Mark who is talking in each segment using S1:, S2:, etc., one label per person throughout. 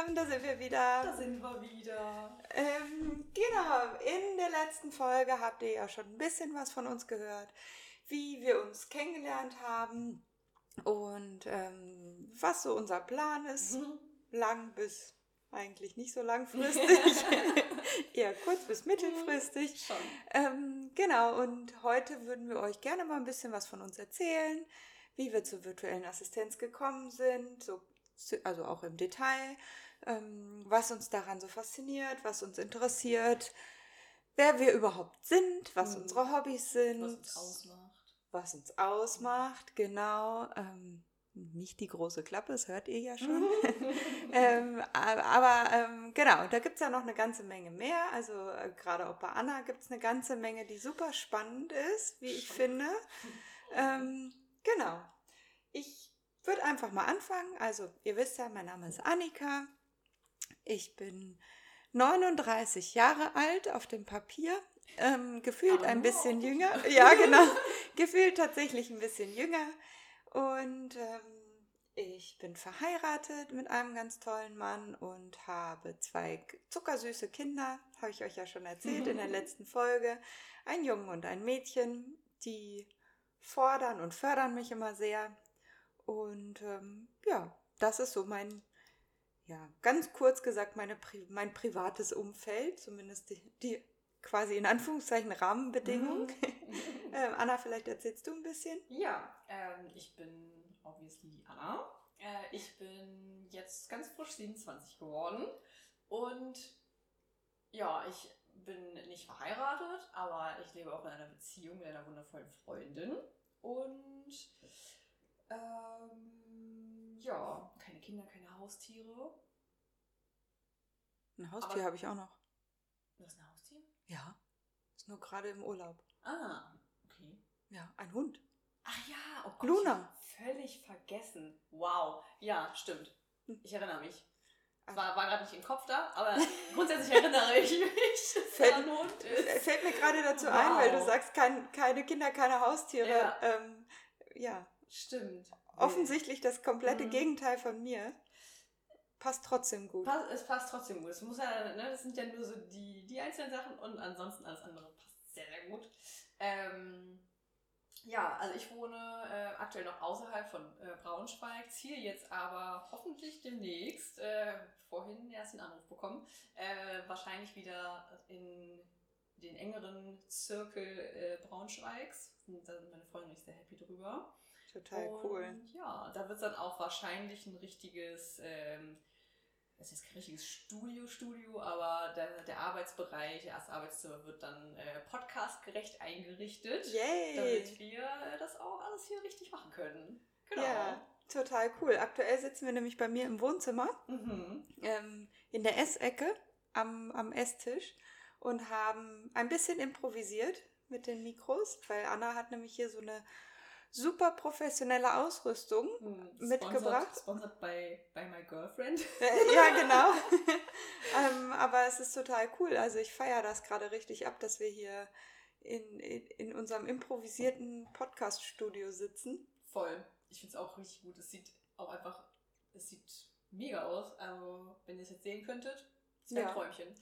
S1: Zusammen, da sind wir wieder.
S2: Da sind wir wieder.
S1: Ähm, genau, in der letzten Folge habt ihr ja schon ein bisschen was von uns gehört, wie wir uns kennengelernt haben und ähm, was so unser Plan ist.
S2: Mhm.
S1: Lang bis eigentlich nicht so langfristig, eher kurz bis mittelfristig.
S2: Schon.
S1: Ähm, genau, und heute würden wir euch gerne mal ein bisschen was von uns erzählen, wie wir zur virtuellen Assistenz gekommen sind, so, also auch im Detail, ähm, was uns daran so fasziniert, was uns interessiert, wer wir überhaupt sind, was
S2: Mhm.
S1: unsere Hobbys sind,
S2: Was uns ausmacht.
S1: was uns ausmacht, genau. Ähm, nicht die große Klappe, das hört ihr ja schon. ähm, aber ähm, genau, da gibt es ja noch eine ganze Menge mehr. Also äh, gerade auch bei Anna gibt es eine ganze Menge, die super spannend ist, wie ich finde. Ähm, genau. Ich würde einfach mal anfangen. Also ihr wisst ja, mein Name ist Annika. Ich bin 39 Jahre alt auf dem Papier. Ähm, gefühlt ein bisschen jünger. Ja, genau. gefühlt tatsächlich ein bisschen jünger. Und ähm, ich bin verheiratet mit einem ganz tollen Mann und habe zwei zuckersüße Kinder. Habe ich euch ja schon erzählt in der letzten Folge. Ein Jungen und ein Mädchen, die fordern und fördern mich immer sehr. Und ähm, ja, das ist so mein, ja, ganz kurz gesagt, meine, mein privates Umfeld, zumindest die, die quasi in Anführungszeichen Rahmenbedingungen.
S2: Mhm.
S1: ähm, Anna, vielleicht erzählst du ein bisschen?
S2: Ja, ähm, ich bin obviously Anna. Äh, ich bin jetzt ganz frisch 27 geworden. Und ja, ich bin nicht verheiratet, aber ich lebe auch in einer Beziehung mit einer wundervollen Freundin. Und ähm, ja, keine Kinder, keine Haustiere.
S1: Ein Haustier habe ich auch noch.
S2: Du hast ein Haustier?
S1: Ja. Ist nur gerade im Urlaub.
S2: Ah, okay.
S1: Ja, ein Hund.
S2: Ach ja, oh Gott.
S1: Luna.
S2: Völlig vergessen. Wow. Ja, stimmt. Ich erinnere mich.
S1: Ah.
S2: War, war gerade nicht im Kopf da, aber grundsätzlich erinnere ich mich, dass
S1: Fällt-
S2: ein Hund ist.
S1: Fällt mir gerade dazu ein, weil du
S2: Wow.
S1: sagst, kein, keine Kinder, keine Haustiere.
S2: Ja.
S1: Ähm, ja,
S2: Stimmt.
S1: Offensichtlich das komplette
S2: Mhm.
S1: Gegenteil von mir. Passt trotzdem gut.
S2: Pass, es passt trotzdem gut. Es muss ja, ne, das sind ja nur so die, die einzelnen Sachen und ansonsten alles andere passt sehr, sehr gut. Ähm, ja, also ich wohne äh, aktuell noch außerhalb von äh, Braunschweig, ziehe jetzt aber hoffentlich demnächst, äh, vorhin erst den Anruf bekommen, äh, wahrscheinlich wieder in den engeren Zirkel äh, Braunschweigs. Und da sind meine Freunde und ich sehr happy drüber.
S1: Total
S2: und,
S1: cool.
S2: Ja, da wird es dann auch wahrscheinlich ein richtiges, ähm, das ist kein richtiges Studio, Studio, aber der, der Arbeitsbereich, das Arbeitszimmer wird dann äh, podcastgerecht eingerichtet,
S1: Yay!
S2: damit wir äh, das auch alles hier richtig machen können. Genau.
S1: Ja, total cool. Aktuell sitzen wir nämlich bei mir im Wohnzimmer,
S2: Mhm.
S1: ähm, in der Essecke am, am Esstisch und haben ein bisschen improvisiert mit den Mikros, weil Anna hat nämlich hier so eine super professionelle Ausrüstung.
S2: Hm,
S1: Mitgebracht.
S2: Sponsored, by, by my girlfriend.
S1: Äh, ja, genau. ähm, aber es ist total cool. Also ich feiere das gerade richtig ab, dass wir hier in, in, in unserem improvisierten Podcast-Studio sitzen.
S2: Voll. Ich finde es auch richtig gut. Es sieht auch einfach, es sieht mega aus. Also, wenn ihr es jetzt sehen könntet, ist
S1: Ja.
S2: ein Träumchen.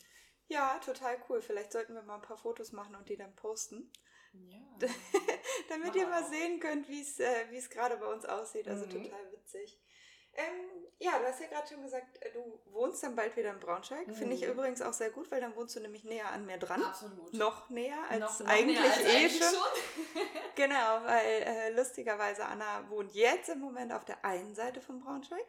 S1: Ja, total cool. Vielleicht sollten wir mal ein paar Fotos machen und die dann posten,
S2: Ja.
S1: damit ihr mal
S2: Wow.
S1: sehen könnt, wie es äh, es gerade bei uns aussieht. Also
S2: Mhm.
S1: total witzig. Ähm, ja, du hast ja gerade schon gesagt, äh, du wohnst dann bald wieder in Braunschweig. Finde ich
S2: Mhm.
S1: übrigens auch sehr gut, weil dann wohnst du nämlich näher an mir dran.
S2: Absolut.
S1: Noch näher als
S2: Noch- noch
S1: eigentlich
S2: näher als
S1: eh
S2: eigentlich
S1: schon. Genau, weil äh, lustigerweise Anna wohnt jetzt im Moment auf der einen Seite von Braunschweig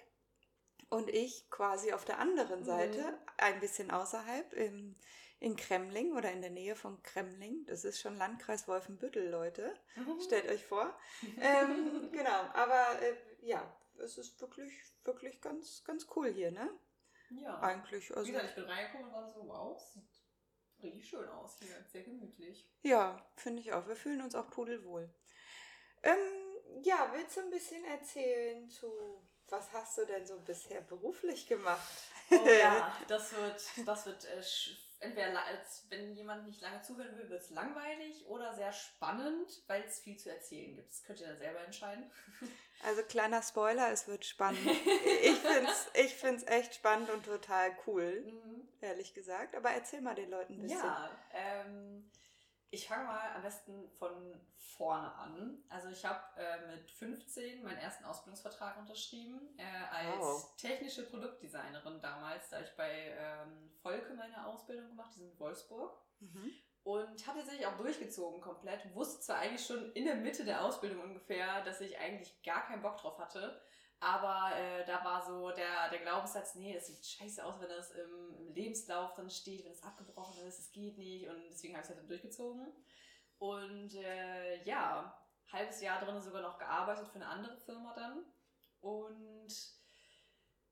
S1: und ich quasi auf der anderen
S2: Mhm.
S1: Seite, ein bisschen außerhalb, im, in Kremling oder in der Nähe von Kremling. Das ist schon Landkreis Wolfenbüttel, Leute.
S2: Mhm.
S1: Stellt euch vor. ähm, genau, aber äh, ja, es ist wirklich, wirklich ganz, ganz cool hier, ne?
S2: Ja.
S1: Eigentlich.
S2: Wie
S1: Also,
S2: gesagt, ich bin reingekommen und war so, wow, sieht richtig schön aus hier. Sehr gemütlich.
S1: Ja, finde ich auch. Wir fühlen uns auch pudelwohl. Ähm, ja, willst du ein bisschen erzählen zu, was hast du denn so bisher beruflich gemacht?
S2: Oh ja, das wird, das wird äh, entweder als wenn jemand nicht lange zuhören will, wird es langweilig oder sehr spannend, weil es viel zu erzählen gibt. Das könnt ihr dann selber entscheiden.
S1: Also kleiner Spoiler, es wird spannend. Ich finde es ich find's echt spannend und total cool, mhm. ehrlich gesagt. Aber erzähl mal den Leuten ein bisschen.
S2: Ja, ähm, ich fange mal am besten von vorne an. Also ich habe äh, mit 15 meinen ersten Ausbildungsvertrag unterschrieben äh, als wow. technische Produktdesignerin damals, da ich bei ähm, Volke meine Ausbildung gemacht, die sind in Wolfsburg. Mhm. Und habe tatsächlich auch durchgezogen komplett. Wusste zwar eigentlich schon in der Mitte der Ausbildung ungefähr, dass ich eigentlich gar keinen Bock drauf hatte. Aber äh, da war so der, der Glaubenssatz, nee, das sieht scheiße aus, wenn das im, im Lebenslauf dann steht, wenn es abgebrochen ist, es geht nicht. Und deswegen habe ich es halt dann durchgezogen. Und äh, ja, halbes Jahr drin sogar noch gearbeitet für eine andere Firma dann. Und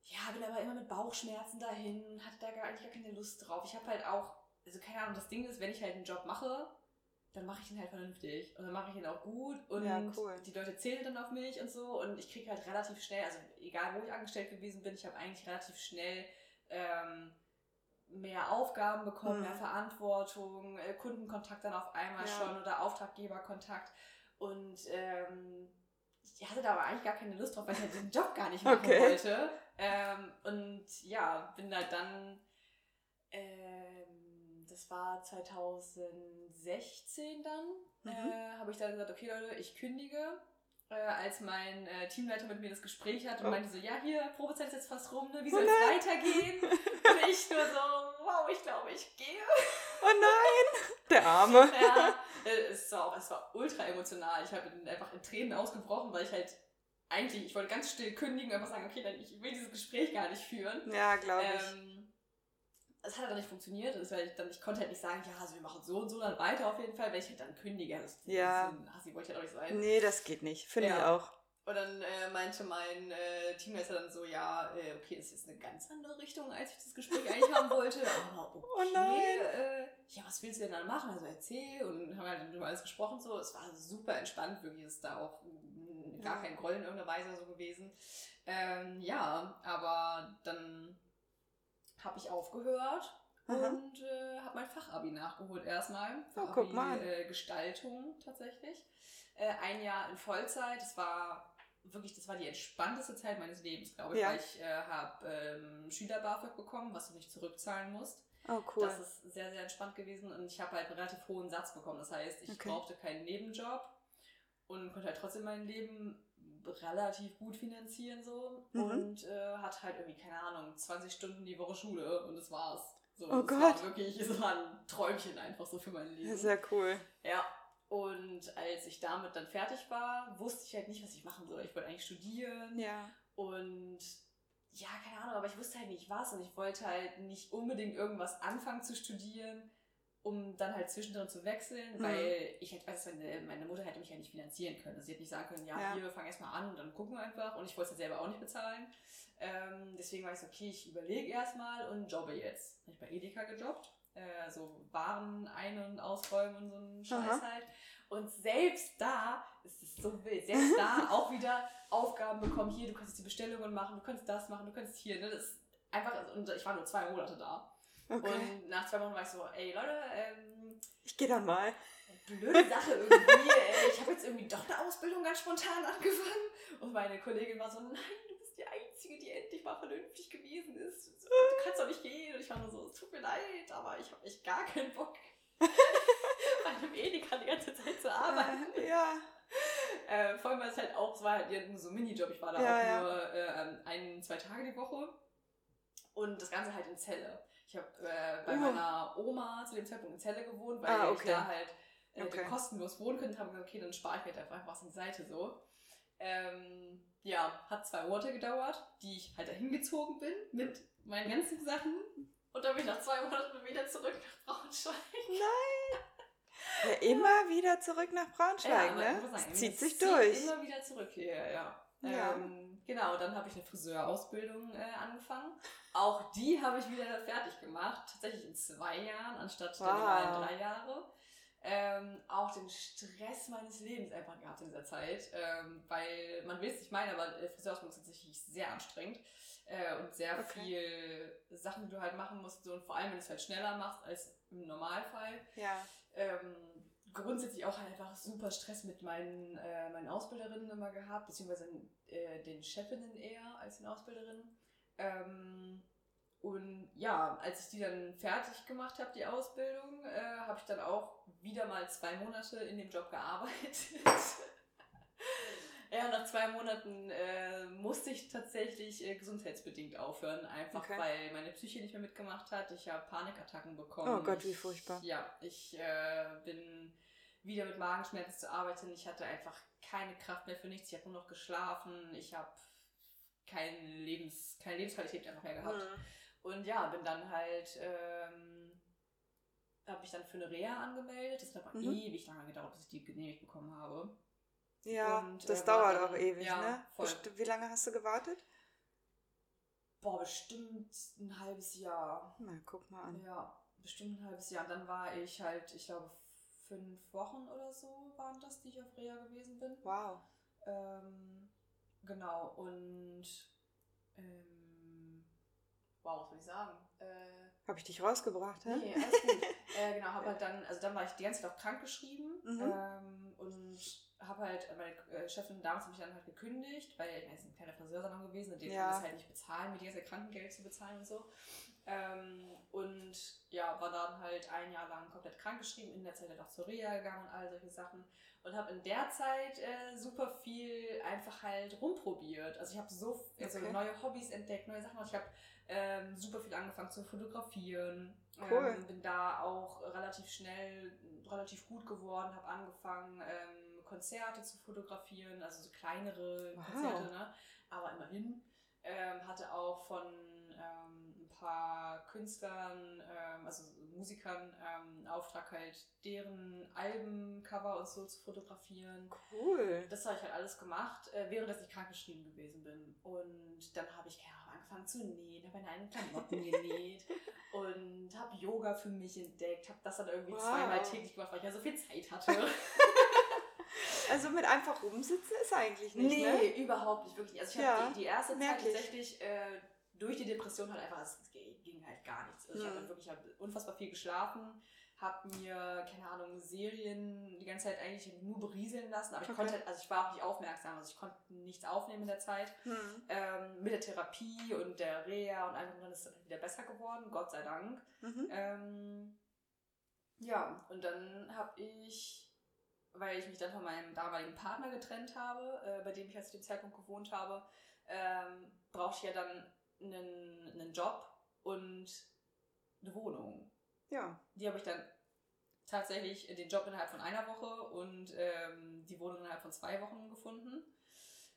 S2: ja, bin aber immer mit Bauchschmerzen dahin, hatte da gar, eigentlich gar keine Lust drauf. Ich habe halt auch, also keine Ahnung, das Ding ist, wenn ich halt einen Job mache, dann mache ich ihn halt vernünftig und dann mache ich ihn auch gut und ja, cool. die Leute zählen dann auf mich und so und ich kriege halt relativ schnell, also egal wo ich angestellt gewesen bin, ich habe eigentlich relativ schnell ähm, mehr Aufgaben bekommen, mhm. mehr Verantwortung, äh, Kundenkontakt dann auf einmal ja. schon oder Auftraggeberkontakt und ähm, ich hatte da aber eigentlich gar keine Lust drauf, weil ich halt den Job gar nicht machen okay. wollte ähm, und ja, bin halt dann ähm, das war 2016 dann, mhm. äh, habe ich dann gesagt, okay Leute, ich kündige äh, als mein äh, Teamleiter mit mir das Gespräch hat und oh. meinte so, ja, hier, Probezeit ist jetzt fast rum, ne? wie soll es oh weitergehen? und ich nur so, wow, ich glaube, ich gehe.
S1: Oh nein, der Arme.
S2: ja, äh, es war, auch, es war ultra emotional. Ich habe einfach in Tränen ausgebrochen, weil ich halt eigentlich, ich wollte ganz still kündigen, einfach sagen, okay, dann ich will dieses Gespräch gar nicht führen.
S1: Ja, glaube ich. Ähm,
S2: es hat dann nicht funktioniert. Das war ich, dann, ich konnte halt nicht sagen, ja, also wir machen so und so dann weiter auf jeden Fall, wenn ich halt dann kündige. Das,
S1: ja.
S2: Das, wollte ich halt auch nicht sein.
S1: Nee, das geht nicht. Finde ja. ich auch.
S2: Und dann äh, meinte mein äh, Teamleiter dann so, ja, äh, okay, das ist jetzt eine ganz andere Richtung, als ich das Gespräch eigentlich haben wollte. Aber okay, oh nein. Äh, ja, was willst du denn dann machen? Also erzähl. Und haben halt über alles gesprochen so. Es war super entspannt, wirklich ist da auch gar kein Groll in irgendeiner Weise so gewesen. Ähm, ja, aber dann habe ich aufgehört Aha. und äh, habe mein Fachabi nachgeholt erstmal.
S1: Fachabi, oh, guck mal.
S2: Äh, Gestaltung tatsächlich. Äh, ein Jahr in Vollzeit. Das war wirklich, das war die entspannteste Zeit meines Lebens, glaube ich, ja. weil ich äh, habe ähm, Schüler-BAföG bekommen, was du nicht zurückzahlen musst.
S1: Oh, cool.
S2: Das ist sehr, sehr entspannt gewesen und ich habe halt einen relativ hohen Satz bekommen. Das heißt, ich okay. brauchte keinen Nebenjob und konnte halt trotzdem mein Leben relativ gut finanzieren so mhm. und äh, hat halt irgendwie, keine Ahnung, 20 Stunden die Woche Schule und das war's. So,
S1: oh
S2: das
S1: Gott.
S2: war wirklich, es war ein Träumchen einfach so für mein Leben.
S1: Sehr cool.
S2: Ja. Und als ich damit dann fertig war, wusste ich halt nicht, was ich machen soll. Ich wollte eigentlich studieren.
S1: Ja.
S2: Und ja, keine Ahnung, aber ich wusste halt nicht was und ich wollte halt nicht unbedingt irgendwas anfangen zu studieren, um dann halt zwischendrin zu wechseln, mhm. weil ich halt weiß, meine, meine Mutter hätte mich ja nicht finanzieren können. Also sie hätte nicht sagen können, ja, ja. hier, fang erstmal an und dann gucken wir einfach. Und ich wollte es halt selber auch nicht bezahlen. Ähm, deswegen war ich so, okay, ich überlege erstmal und jobbe jetzt. Habe ich bei Edeka gejobbt. Äh, so Waren ein- und ausräumen und so einen Scheiß Aha. halt. Und selbst da ist es so wild. Selbst da auch wieder Aufgaben bekommen. Hier, du kannst die Bestellungen machen, du kannst das machen, du kannst hier. Ne? Das ist einfach, und ich war nur zwei Monate da. Okay. Und nach zwei Wochen war ich so, ey Leute, ähm,
S1: ich gehe dann mal.
S2: Blöde Sache irgendwie. äh, ich habe jetzt irgendwie doch eine Ausbildung ganz spontan angefangen. Und meine Kollegin war so, nein, du bist die Einzige, die endlich mal vernünftig gewesen ist. Du kannst doch nicht gehen. Und ich war nur so, es tut mir leid, aber ich habe echt gar keinen Bock, bei einem Edeka die ganze Zeit zu arbeiten.
S1: Äh, ja.
S2: Äh, vor allem war es halt auch, es war halt nur so ein Minijob. Ich war da ja, auch ja. nur äh, ein, zwei Tage die Woche. Und das Ganze halt in Zelle. Ich habe äh, bei uh. meiner Oma zu dem Zeitpunkt in Zelle gewohnt, weil ah, okay. ich da halt äh, okay. kostenlos wohnen könnte. Haben gesagt, okay, dann spare ich mir halt einfach was an die Seite so. Ähm, ja, hat zwei Monate gedauert, die ich halt dahin gezogen bin mit meinen ganzen Sachen. Und dann bin ich nach zwei Monaten wieder zurück nach Braunschweig.
S1: Nein! Ja, immer wieder zurück nach Braunschweig, ja, ne? Sagen, das zieht sich durch.
S2: Immer wieder zurück hier, ja. ja. Ähm, genau, dann habe ich eine Friseurausbildung äh, angefangen. Auch die habe ich wieder fertig gemacht. Tatsächlich in zwei Jahren, anstatt wow. der normalen drei Jahre. ähm, auch den Stress meines Lebens einfach gehabt in dieser Zeit, ähm, weil man will es nicht meinen, aber Friseurausbildung ist tatsächlich sehr anstrengend äh, und sehr okay. viel Sachen, die du halt machen musst so, und vor allem, wenn du es halt schneller machst als im Normalfall.
S1: Ja.
S2: Ähm, grundsätzlich auch halt einfach super Stress mit meinen, äh, meinen Ausbilderinnen immer gehabt, beziehungsweise äh, den Chefinnen eher als den Ausbilderinnen. Ähm, und ja, als ich die dann fertig gemacht habe, die Ausbildung, äh, habe ich dann auch wieder mal zwei Monate in dem Job gearbeitet. ja, nach zwei Monaten äh, musste ich tatsächlich äh, gesundheitsbedingt aufhören, einfach okay. weil meine Psyche nicht mehr mitgemacht hat. Ich habe Panikattacken bekommen.
S1: Oh Gott, wie furchtbar.
S2: Ich, ja, ich äh, bin wieder mit Magenschmerzen zu arbeiten. Ich hatte einfach keine Kraft mehr für nichts. Ich habe nur noch geschlafen. Ich habe kein Lebens, keine Lebensqualität einfach mehr gehabt. Mhm. Und ja, bin dann halt, ähm, habe ich dann für eine Reha angemeldet. Das hat aber mhm. ewig lange gedauert, bis ich die genehmigt bekommen habe.
S1: Ja, und, das äh, dauert dann, auch ewig, ja, ne? Voll. Wie lange hast du gewartet?
S2: Boah, bestimmt ein halbes Jahr.
S1: Na, guck mal an.
S2: Ja, bestimmt ein halbes Jahr. Und dann war ich halt, ich glaube, fünf Wochen oder so waren das, die ich auf Reha gewesen bin.
S1: Wow.
S2: Ähm, genau, und ähm, wow, was soll ich sagen? Äh,
S1: habe ich dich rausgebracht, hä?
S2: Nee, alles gut. äh, genau, habe halt dann, also dann war ich die ganze Zeit auch krank geschrieben mhm. ähm, und habe halt, meine äh, Chefin damals habe ich dann halt gekündigt, weil ich weiß, ein kleiner Friseursalon gewesen und den ja. das halt nicht bezahlen, mir die ganze Krankengeld zu bezahlen und so. Ähm, und ja, war dann halt ein Jahr lang komplett krankgeschrieben, in der Zeit halt auch zur Reha gegangen und all solche Sachen. Und habe in der Zeit äh, super viel einfach halt rumprobiert. Also ich habe so also okay. neue Hobbys entdeckt, neue Sachen. Ich habe ähm, super viel angefangen zu fotografieren.
S1: Cool.
S2: Ähm, bin da auch relativ schnell, relativ gut geworden, habe angefangen, ähm, Konzerte zu fotografieren, also so kleinere wow. Konzerte, ne? aber immerhin. Ähm, hatte auch von ähm, paar Künstlern, ähm, also Musikern, ähm, Auftrag halt deren Albencover und so zu fotografieren.
S1: Cool.
S2: Das habe ich halt alles gemacht, äh, während ich krankgeschrieben gewesen bin. Und dann habe ich keine angefangen zu nähen, habe meine eigenen Klamotten genäht und habe Yoga für mich entdeckt, habe das dann irgendwie wow. zweimal täglich gemacht, weil ich ja so viel Zeit hatte.
S1: Also mit einfach rumsitzen ist eigentlich nicht,
S2: Nee,
S1: ne?
S2: überhaupt nicht, wirklich. Also ich ja, habe die, die, erste Zeit tatsächlich äh, durch die Depression halt einfach, es ging halt gar nichts. Also. Ich habe dann wirklich hab unfassbar viel geschlafen, habe mir, keine Ahnung, Serien die ganze Zeit eigentlich nur berieseln lassen, aber ich okay. konnte halt, also ich war auch nicht aufmerksam, also ich konnte nichts aufnehmen in der Zeit. Hm. Ähm, mit der Therapie und der Reha und einfach dann ist es wieder besser geworden, Gott sei Dank. Mhm. Ähm, ja, und dann habe ich, weil ich mich dann von meinem damaligen Partner getrennt habe, äh, bei dem ich halt zu dem Zeitpunkt gewohnt habe, ähm, brauchte ich ja dann einen, einen Job und eine Wohnung.
S1: Ja.
S2: Die habe ich dann tatsächlich den Job innerhalb von einer Woche und ähm, die Wohnung innerhalb von zwei Wochen gefunden.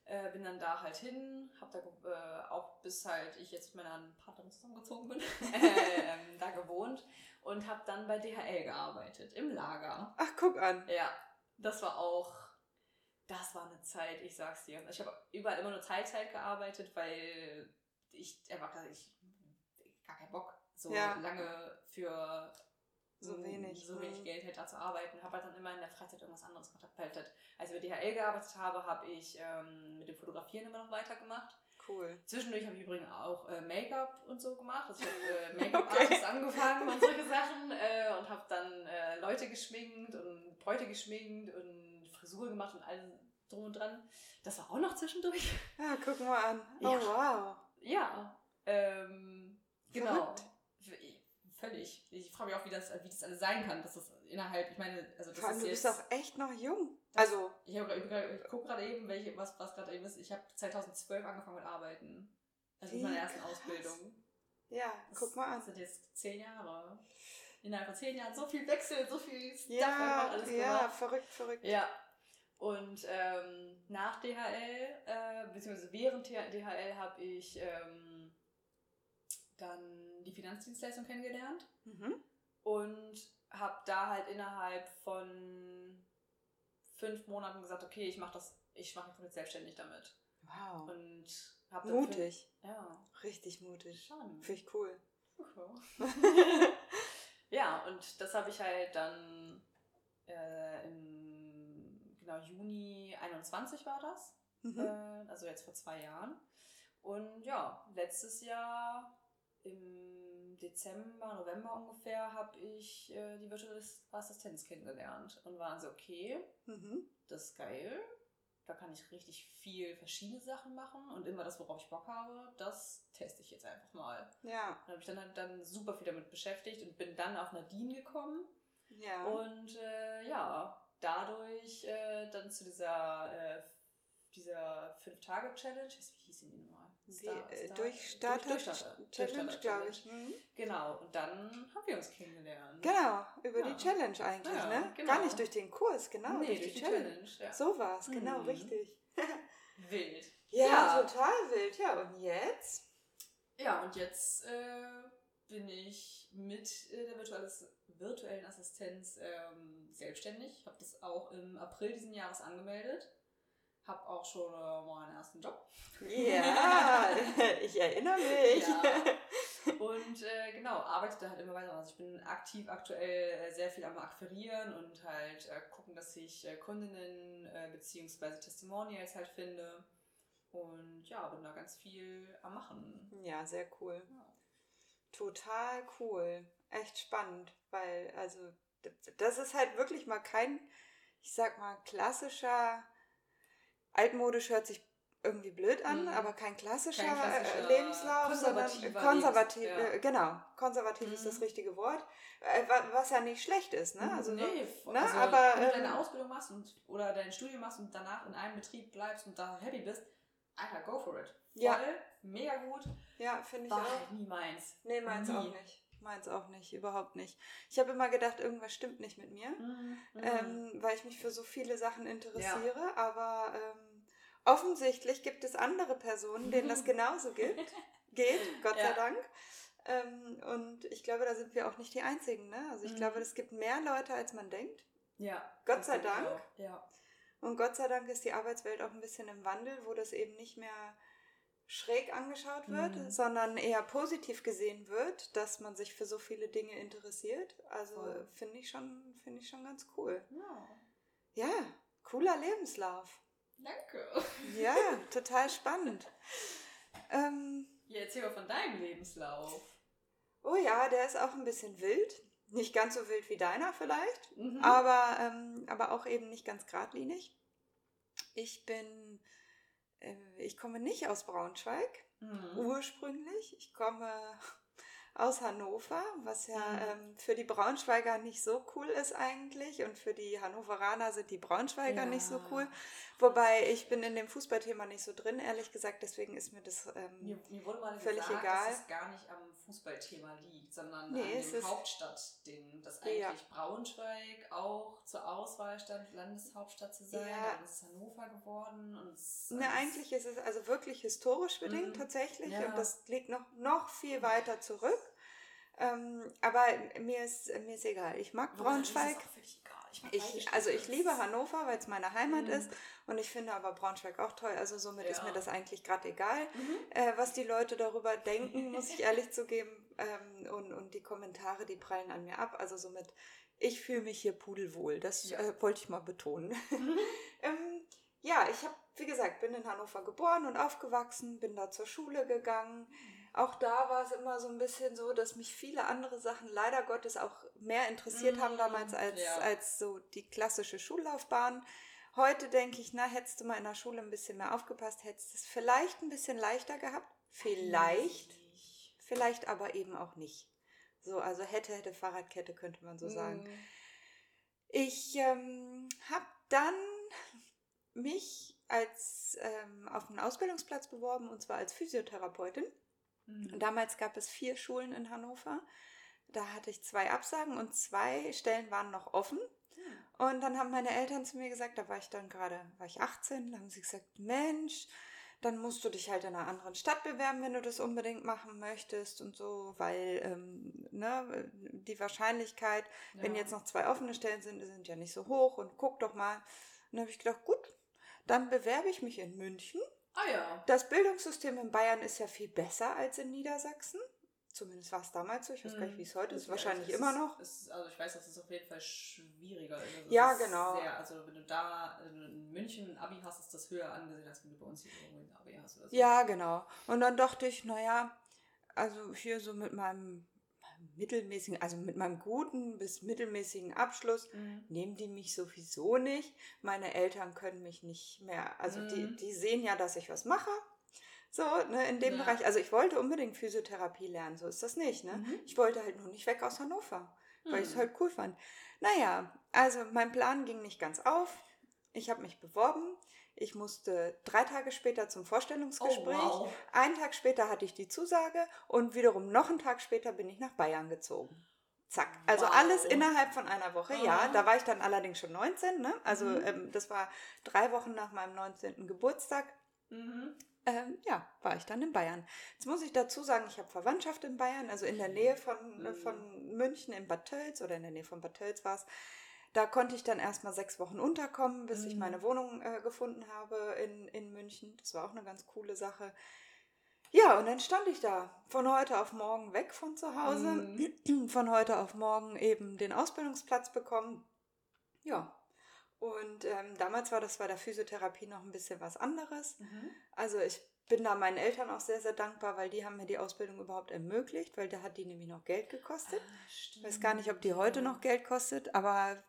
S2: Äh, bin dann da halt hin, habe da äh, auch bis halt ich jetzt mit meiner Partnerin zusammengezogen bin, äh, da gewohnt und habe dann bei DHL gearbeitet, im Lager.
S1: Ach, guck an.
S2: Ja, das war auch, das war eine Zeit, ich sag's dir. Ich habe überall immer nur Teilzeit gearbeitet, weil ich einfach, ich gar keinen Bock so ja. lange für
S1: so wenig,
S2: so wenig Geld hätte zu arbeiten. Habe halt dann immer in der Freizeit irgendwas anderes gemacht. Halt, halt, als ich bei DHL gearbeitet habe, habe ich ähm, mit dem Fotografieren immer noch weitergemacht.
S1: Cool.
S2: Zwischendurch habe ich übrigens auch äh, Make-up und so gemacht. Also ich habe äh, Make-up-Artist okay. angefangen und solche Sachen äh, und habe dann äh, Leute geschminkt und Bräute geschminkt und Frisur gemacht und alles drum und dran. Das war auch noch zwischendurch.
S1: Ja, guck mal an. Oh, ja. wow.
S2: Ja, ähm, genau. Völlig. Ich frage mich auch, wie das, wie das alles sein kann, dass das innerhalb, ich meine, also das
S1: Vor allem,
S2: ist
S1: du bist auch echt noch jung.
S2: Also. Ich, ich gucke gerade eben, welche, was, was gerade eben ist. Ich habe 2012 angefangen mit Arbeiten. Also mit meiner ersten krass. Ausbildung.
S1: Ja, das, guck mal an.
S2: Das sind jetzt zehn Jahre. Innerhalb von zehn Jahren so viel Wechsel, so viel Stuff
S1: ja, alles gemacht. Ja, verrückt, verrückt.
S2: Ja, und ähm, nach DHL, äh, beziehungsweise während DHL habe ich ähm, dann die Finanzdienstleistung kennengelernt mhm. und habe da halt innerhalb von fünf Monaten gesagt, okay, ich mache das, ich mache mich komplett selbstständig damit.
S1: Wow.
S2: Und
S1: habe mutig.
S2: Fünf, ja.
S1: Richtig mutig.
S2: Schon.
S1: Finde ich cool.
S2: Okay. ja, und das habe ich halt dann äh, im genau, Juni 21 war das.
S1: Mhm.
S2: Äh, also jetzt vor zwei Jahren. Und ja, letztes Jahr im Dezember, November ungefähr, habe ich äh, die virtuelle Assistenz kennengelernt und war so, okay,
S1: Mhm.
S2: das ist geil. Da kann ich richtig viel verschiedene Sachen machen und immer das, worauf ich Bock habe, das teste ich jetzt einfach mal.
S1: Ja,
S2: Da habe ich dann halt dann super viel damit beschäftigt und bin dann auf Nadine gekommen.
S1: ja.
S2: Und äh, ja, dadurch äh, dann zu dieser, äh, dieser Fünf-Tage-Challenge, wie hieß die nochmal?
S1: Äh,
S2: Star-
S1: Durchstarter
S2: Durch- Durchstarter-
S1: Challenge,
S2: Durchstarter
S1: glaube ich. Mhm.
S2: Genau, und dann haben wir uns kennengelernt.
S1: Genau, über
S2: Ja.
S1: die Challenge eigentlich,
S2: Ja,
S1: ne?
S2: genau.
S1: Gar nicht durch den Kurs, genau,
S2: nee,
S1: durch,
S2: durch
S1: die, Challenge.
S2: Challenge. ja.
S1: So war es, genau,
S2: Mhm.
S1: richtig.
S2: Wild.
S1: Ja, total wild. Ja, und jetzt?
S2: Ja, und jetzt äh, bin ich mit äh, der virtuelles, virtuellen Assistenz ähm, selbstständig. Habe das auch im April diesen Jahres angemeldet. Habe auch schon äh, meinen ersten Job.
S1: Ja, ich erinnere mich.
S2: Ja. Und äh, genau, arbeite da halt immer weiter. Also ich bin aktiv aktuell äh, sehr viel am Akquirieren und halt äh, gucken, dass ich äh, Kundinnen äh, beziehungsweise Testimonials halt finde. Und ja, bin da ganz viel am Machen.
S1: Ja, sehr cool.
S2: Ja.
S1: Total cool. Echt spannend, weil, also, das ist halt wirklich mal kein, ich sag mal, klassischer, altmodisch hört sich irgendwie blöd an,
S2: Mhm.
S1: aber kein klassischer,
S2: Kein klassischer,
S1: äh, Lebenslauf, sondern
S2: konservativer
S1: konservativ,
S2: ja.
S1: äh, genau, konservativ ist
S2: Mhm.
S1: das richtige Wort, äh, wa- was ja nicht schlecht ist, ne? Also,
S2: nee,
S1: ne,
S2: also,
S1: aber,
S2: wenn du
S1: ähm,
S2: deine Ausbildung machst und, oder dein Studium machst und danach in einem Betrieb bleibst und da happy bist, Alter, go for it. Voll,
S1: Ja.
S2: mega gut.
S1: ja, finde ich
S2: War
S1: auch.
S2: halt nie meins.
S1: Nee, meins
S2: Nie.
S1: auch nicht. Meins auch nicht, überhaupt nicht. Ich habe immer gedacht, irgendwas stimmt nicht mit mir.
S2: Mhm.
S1: ähm, weil ich mich für so viele Sachen interessiere. Aber ähm, offensichtlich gibt es andere Personen, denen das genauso gibt. geht, Gott sei
S2: Ja.
S1: Dank. Ähm, und ich glaube, da sind wir auch nicht die Einzigen. Ne? Also ich
S2: Mhm.
S1: glaube, es gibt mehr Leute, als man denkt.
S2: ja.
S1: Gott sei Dank.
S2: Ja.
S1: Und Gott sei Dank ist die Arbeitswelt auch ein bisschen im Wandel, wo das eben nicht mehr schräg angeschaut wird,
S2: Mhm.
S1: sondern eher positiv gesehen wird, dass man sich für so viele Dinge interessiert. Also
S2: Voll.
S1: finde ich schon, finde ich schon ganz cool.
S2: ja.
S1: Ja, cooler Lebenslauf.
S2: Danke.
S1: Ja, total spannend. Ähm,
S2: Ja, erzähl mal von deinem Lebenslauf.
S1: oh ja, der ist auch ein bisschen wild. Nicht ganz so wild wie deiner vielleicht,
S2: Mhm.
S1: aber, ähm, aber auch eben nicht ganz geradlinig. Ich bin, äh, ich komme nicht aus Braunschweig,
S2: Mhm.
S1: ursprünglich. Ich komme aus Hannover, was ja
S2: Mhm.
S1: ähm, für die Braunschweiger nicht so cool ist eigentlich und für die Hannoveraner sind die Braunschweiger nicht so cool. Wobei ich bin in dem Fußballthema nicht so drin, ehrlich gesagt, deswegen ist mir das ähm,
S2: Mir, mir wurde mal
S1: Völlig
S2: gesagt,
S1: egal.
S2: dass es gar nicht am Fußballthema liegt, sondern
S1: Nee,
S2: an dem Hauptstadtding, dass eigentlich
S1: Ja.
S2: Braunschweig auch zur Auswahl stand, Landeshauptstadt zu sein.
S1: Ja.
S2: Dann ist Hannover geworden. Und
S1: Ne, eigentlich ist es also wirklich historisch bedingt
S2: Mhm.
S1: tatsächlich
S2: Ja.
S1: und das liegt noch, noch viel weiter zurück. Ähm, aber mir ist, mir ist egal. Ich mag Braunschweig.
S2: Ich
S1: Ich, also ich liebe Hannover, weil es meine Heimat
S2: Mhm.
S1: ist und ich finde aber Braunschweig auch toll. Also somit ist
S2: Ja.
S1: mir das eigentlich gerade egal,
S2: Mhm.
S1: äh, was die Leute darüber denken, muss ich ehrlich zugeben. Ähm, und, und die Kommentare, die prallen an mir ab. Also somit, ich fühle mich hier pudelwohl. Das
S2: Ja.
S1: äh, wollte ich mal betonen.
S2: Mhm.
S1: Ähm, ja, ich habe, wie gesagt, bin in Hannover geboren und aufgewachsen, bin da zur Schule gegangen. Auch da war es immer so ein bisschen so, dass mich viele andere Sachen leider Gottes auch mehr interessiert haben
S2: Mm,
S1: damals als,
S2: ja.
S1: als so die klassische Schullaufbahn. Heute denke ich, na, hättest du mal in der Schule ein bisschen mehr aufgepasst, hättest du es vielleicht ein bisschen leichter gehabt. Vielleicht, vielleicht aber eben auch nicht. So, also hätte, hätte Fahrradkette, könnte man so sagen.
S2: Mhm.
S1: Ich ähm, habe dann mich als ähm, auf einen Ausbildungsplatz beworben und zwar als Physiotherapeutin.
S2: Mhm.
S1: Damals gab es vier Schulen in Hannover. Da hatte ich zwei Absagen und zwei Stellen waren noch offen.
S2: Mhm.
S1: Und dann haben meine Eltern zu mir gesagt, da war ich dann gerade, war ich 18, da haben sie gesagt, Mensch, dann musst du dich halt in einer anderen Stadt bewerben, wenn du das unbedingt machen möchtest und so, weil ähm, ne, die Wahrscheinlichkeit, wenn
S2: Ja.
S1: jetzt noch zwei offene Stellen sind, sind ja nicht so hoch und guck doch mal. Und dann habe ich gedacht, gut, dann bewerbe ich mich in München.
S2: Ah ja.
S1: Das Bildungssystem in Bayern ist ja viel besser als in Niedersachsen. Zumindest war es damals so. Ich weiß gar nicht, wie es heute ist. Wahrscheinlich
S2: es
S1: immer
S2: ist-
S1: noch.
S2: ist, also ich weiß, dass es auf jeden Fall schwieriger ist. Also
S1: Ja,
S2: ist
S1: genau.
S2: Sehr, also wenn du da in München ein Abi hast, ist das höher angesehen, als wenn du bei uns hier irgendwo ein Abi hast oder so.
S1: Ja, genau. Und dann dachte ich, naja, also hier so mit meinem mittelmäßigen, also mit meinem guten bis mittelmäßigen Abschluss,
S2: Mhm.
S1: nehmen die mich sowieso nicht. Meine Eltern können mich nicht mehr, also die,
S2: Mhm.
S1: die sehen ja, dass ich was mache. So, ne, in dem
S2: Ja.
S1: Bereich. Also ich wollte unbedingt Physiotherapie lernen, so ist das nicht, ne?
S2: Mhm.
S1: Ich wollte halt nur nicht weg aus Hannover, weil ich es
S2: Mhm.
S1: halt cool fand. Naja, also mein Plan ging nicht ganz auf. Ich habe mich beworben. Ich musste drei Tage später zum Vorstellungsgespräch.
S2: Oh, wow.
S1: Einen Tag später hatte ich die Zusage und wiederum noch einen Tag später bin ich nach Bayern gezogen. Zack. Also
S2: Wow.
S1: alles innerhalb von einer Woche. Ja,
S2: Ah.
S1: da war ich dann allerdings schon 19. Ne? Also
S2: Mhm.
S1: ähm, das war drei Wochen nach meinem 19. Geburtstag.
S2: Mhm.
S1: Ähm, ja, war ich dann in Bayern. Jetzt muss ich dazu sagen, ich habe Verwandtschaft in Bayern, also in der Nähe von, äh,
S2: Mhm.
S1: von München, in Bad Tölz oder in der Nähe von Bad Tölz war es. Da konnte ich dann erstmal sechs Wochen unterkommen, bis ich
S2: Mhm.
S1: meine Wohnung äh, gefunden habe in, in München. Das war auch eine ganz coole Sache. Ja, und dann stand ich da von heute auf morgen weg von zu Hause,
S2: Mhm.
S1: von heute auf morgen eben den Ausbildungsplatz bekommen. Ja, und ähm, damals war das bei der Physiotherapie noch ein bisschen was anderes.
S2: Mhm.
S1: Also ich bin da meinen Eltern auch sehr, sehr dankbar, weil die haben mir die Ausbildung überhaupt ermöglicht, weil da hat die nämlich noch Geld gekostet. Ich weiß gar nicht, ob die heute noch Geld kostet, aber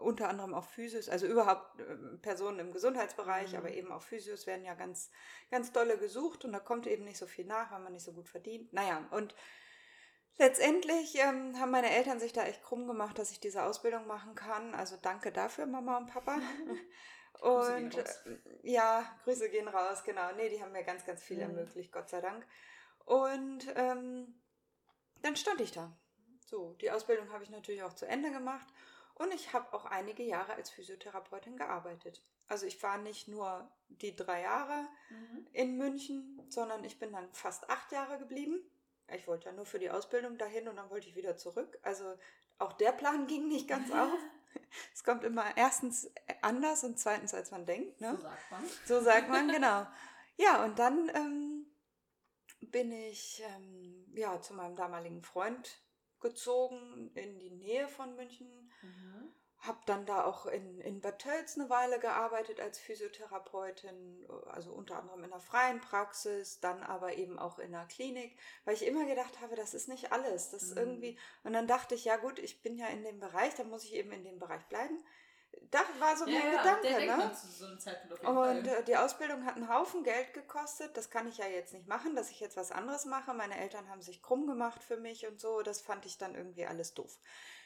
S1: unter anderem auch Physios, also überhaupt äh, Personen im Gesundheitsbereich,
S2: Mhm.
S1: aber eben auch Physios werden ja ganz, ganz dolle gesucht und da kommt eben nicht so viel nach, weil man nicht so gut verdient. Naja, und letztendlich ähm, haben meine Eltern sich da echt krumm gemacht, dass ich diese Ausbildung machen kann. Also danke dafür, Mama und Papa. Und äh, ja, Grüße gehen raus, genau. Nee, die haben mir ganz, ganz viel
S2: Mhm.
S1: ermöglicht, Gott sei Dank. Und ähm, dann stand ich da. So, die Ausbildung habe ich natürlich auch zu Ende gemacht und ich habe auch einige Jahre als Physiotherapeutin gearbeitet. Also ich war nicht nur die drei Jahre
S2: Mhm.
S1: in München, sondern ich bin dann fast acht Jahre geblieben. Ich wollte ja nur für die Ausbildung dahin und dann wollte ich wieder zurück. Also auch der Plan ging nicht ganz auf. Es kommt immer erstens anders und zweitens, als man denkt. Ne?
S2: So sagt man.
S1: So sagt man, genau. Ja, und dann ähm, bin ich ähm, ja, zu meinem damaligen Freund gezogen in die Nähe von München.
S2: Mhm.
S1: Habe dann da auch in, in Bad Tölz eine Weile gearbeitet als Physiotherapeutin, also unter anderem in der freien Praxis, dann aber eben auch in der Klinik, weil ich immer gedacht habe, das ist nicht alles. Das ist
S2: Mhm.
S1: irgendwie. Und dann dachte ich, ja gut, ich bin ja in dem Bereich, dann muss ich eben in dem Bereich bleiben. Das war so mein Gedanke.
S2: der denkt
S1: ne?
S2: man zu so einem Zeitpunkt
S1: Und
S2: Fall.
S1: äh, die Ausbildung hat einen Haufen Geld gekostet. Das kann ich ja jetzt nicht machen, dass ich jetzt was anderes mache. Meine Eltern haben sich krumm gemacht für mich und so. Das fand ich dann irgendwie alles doof.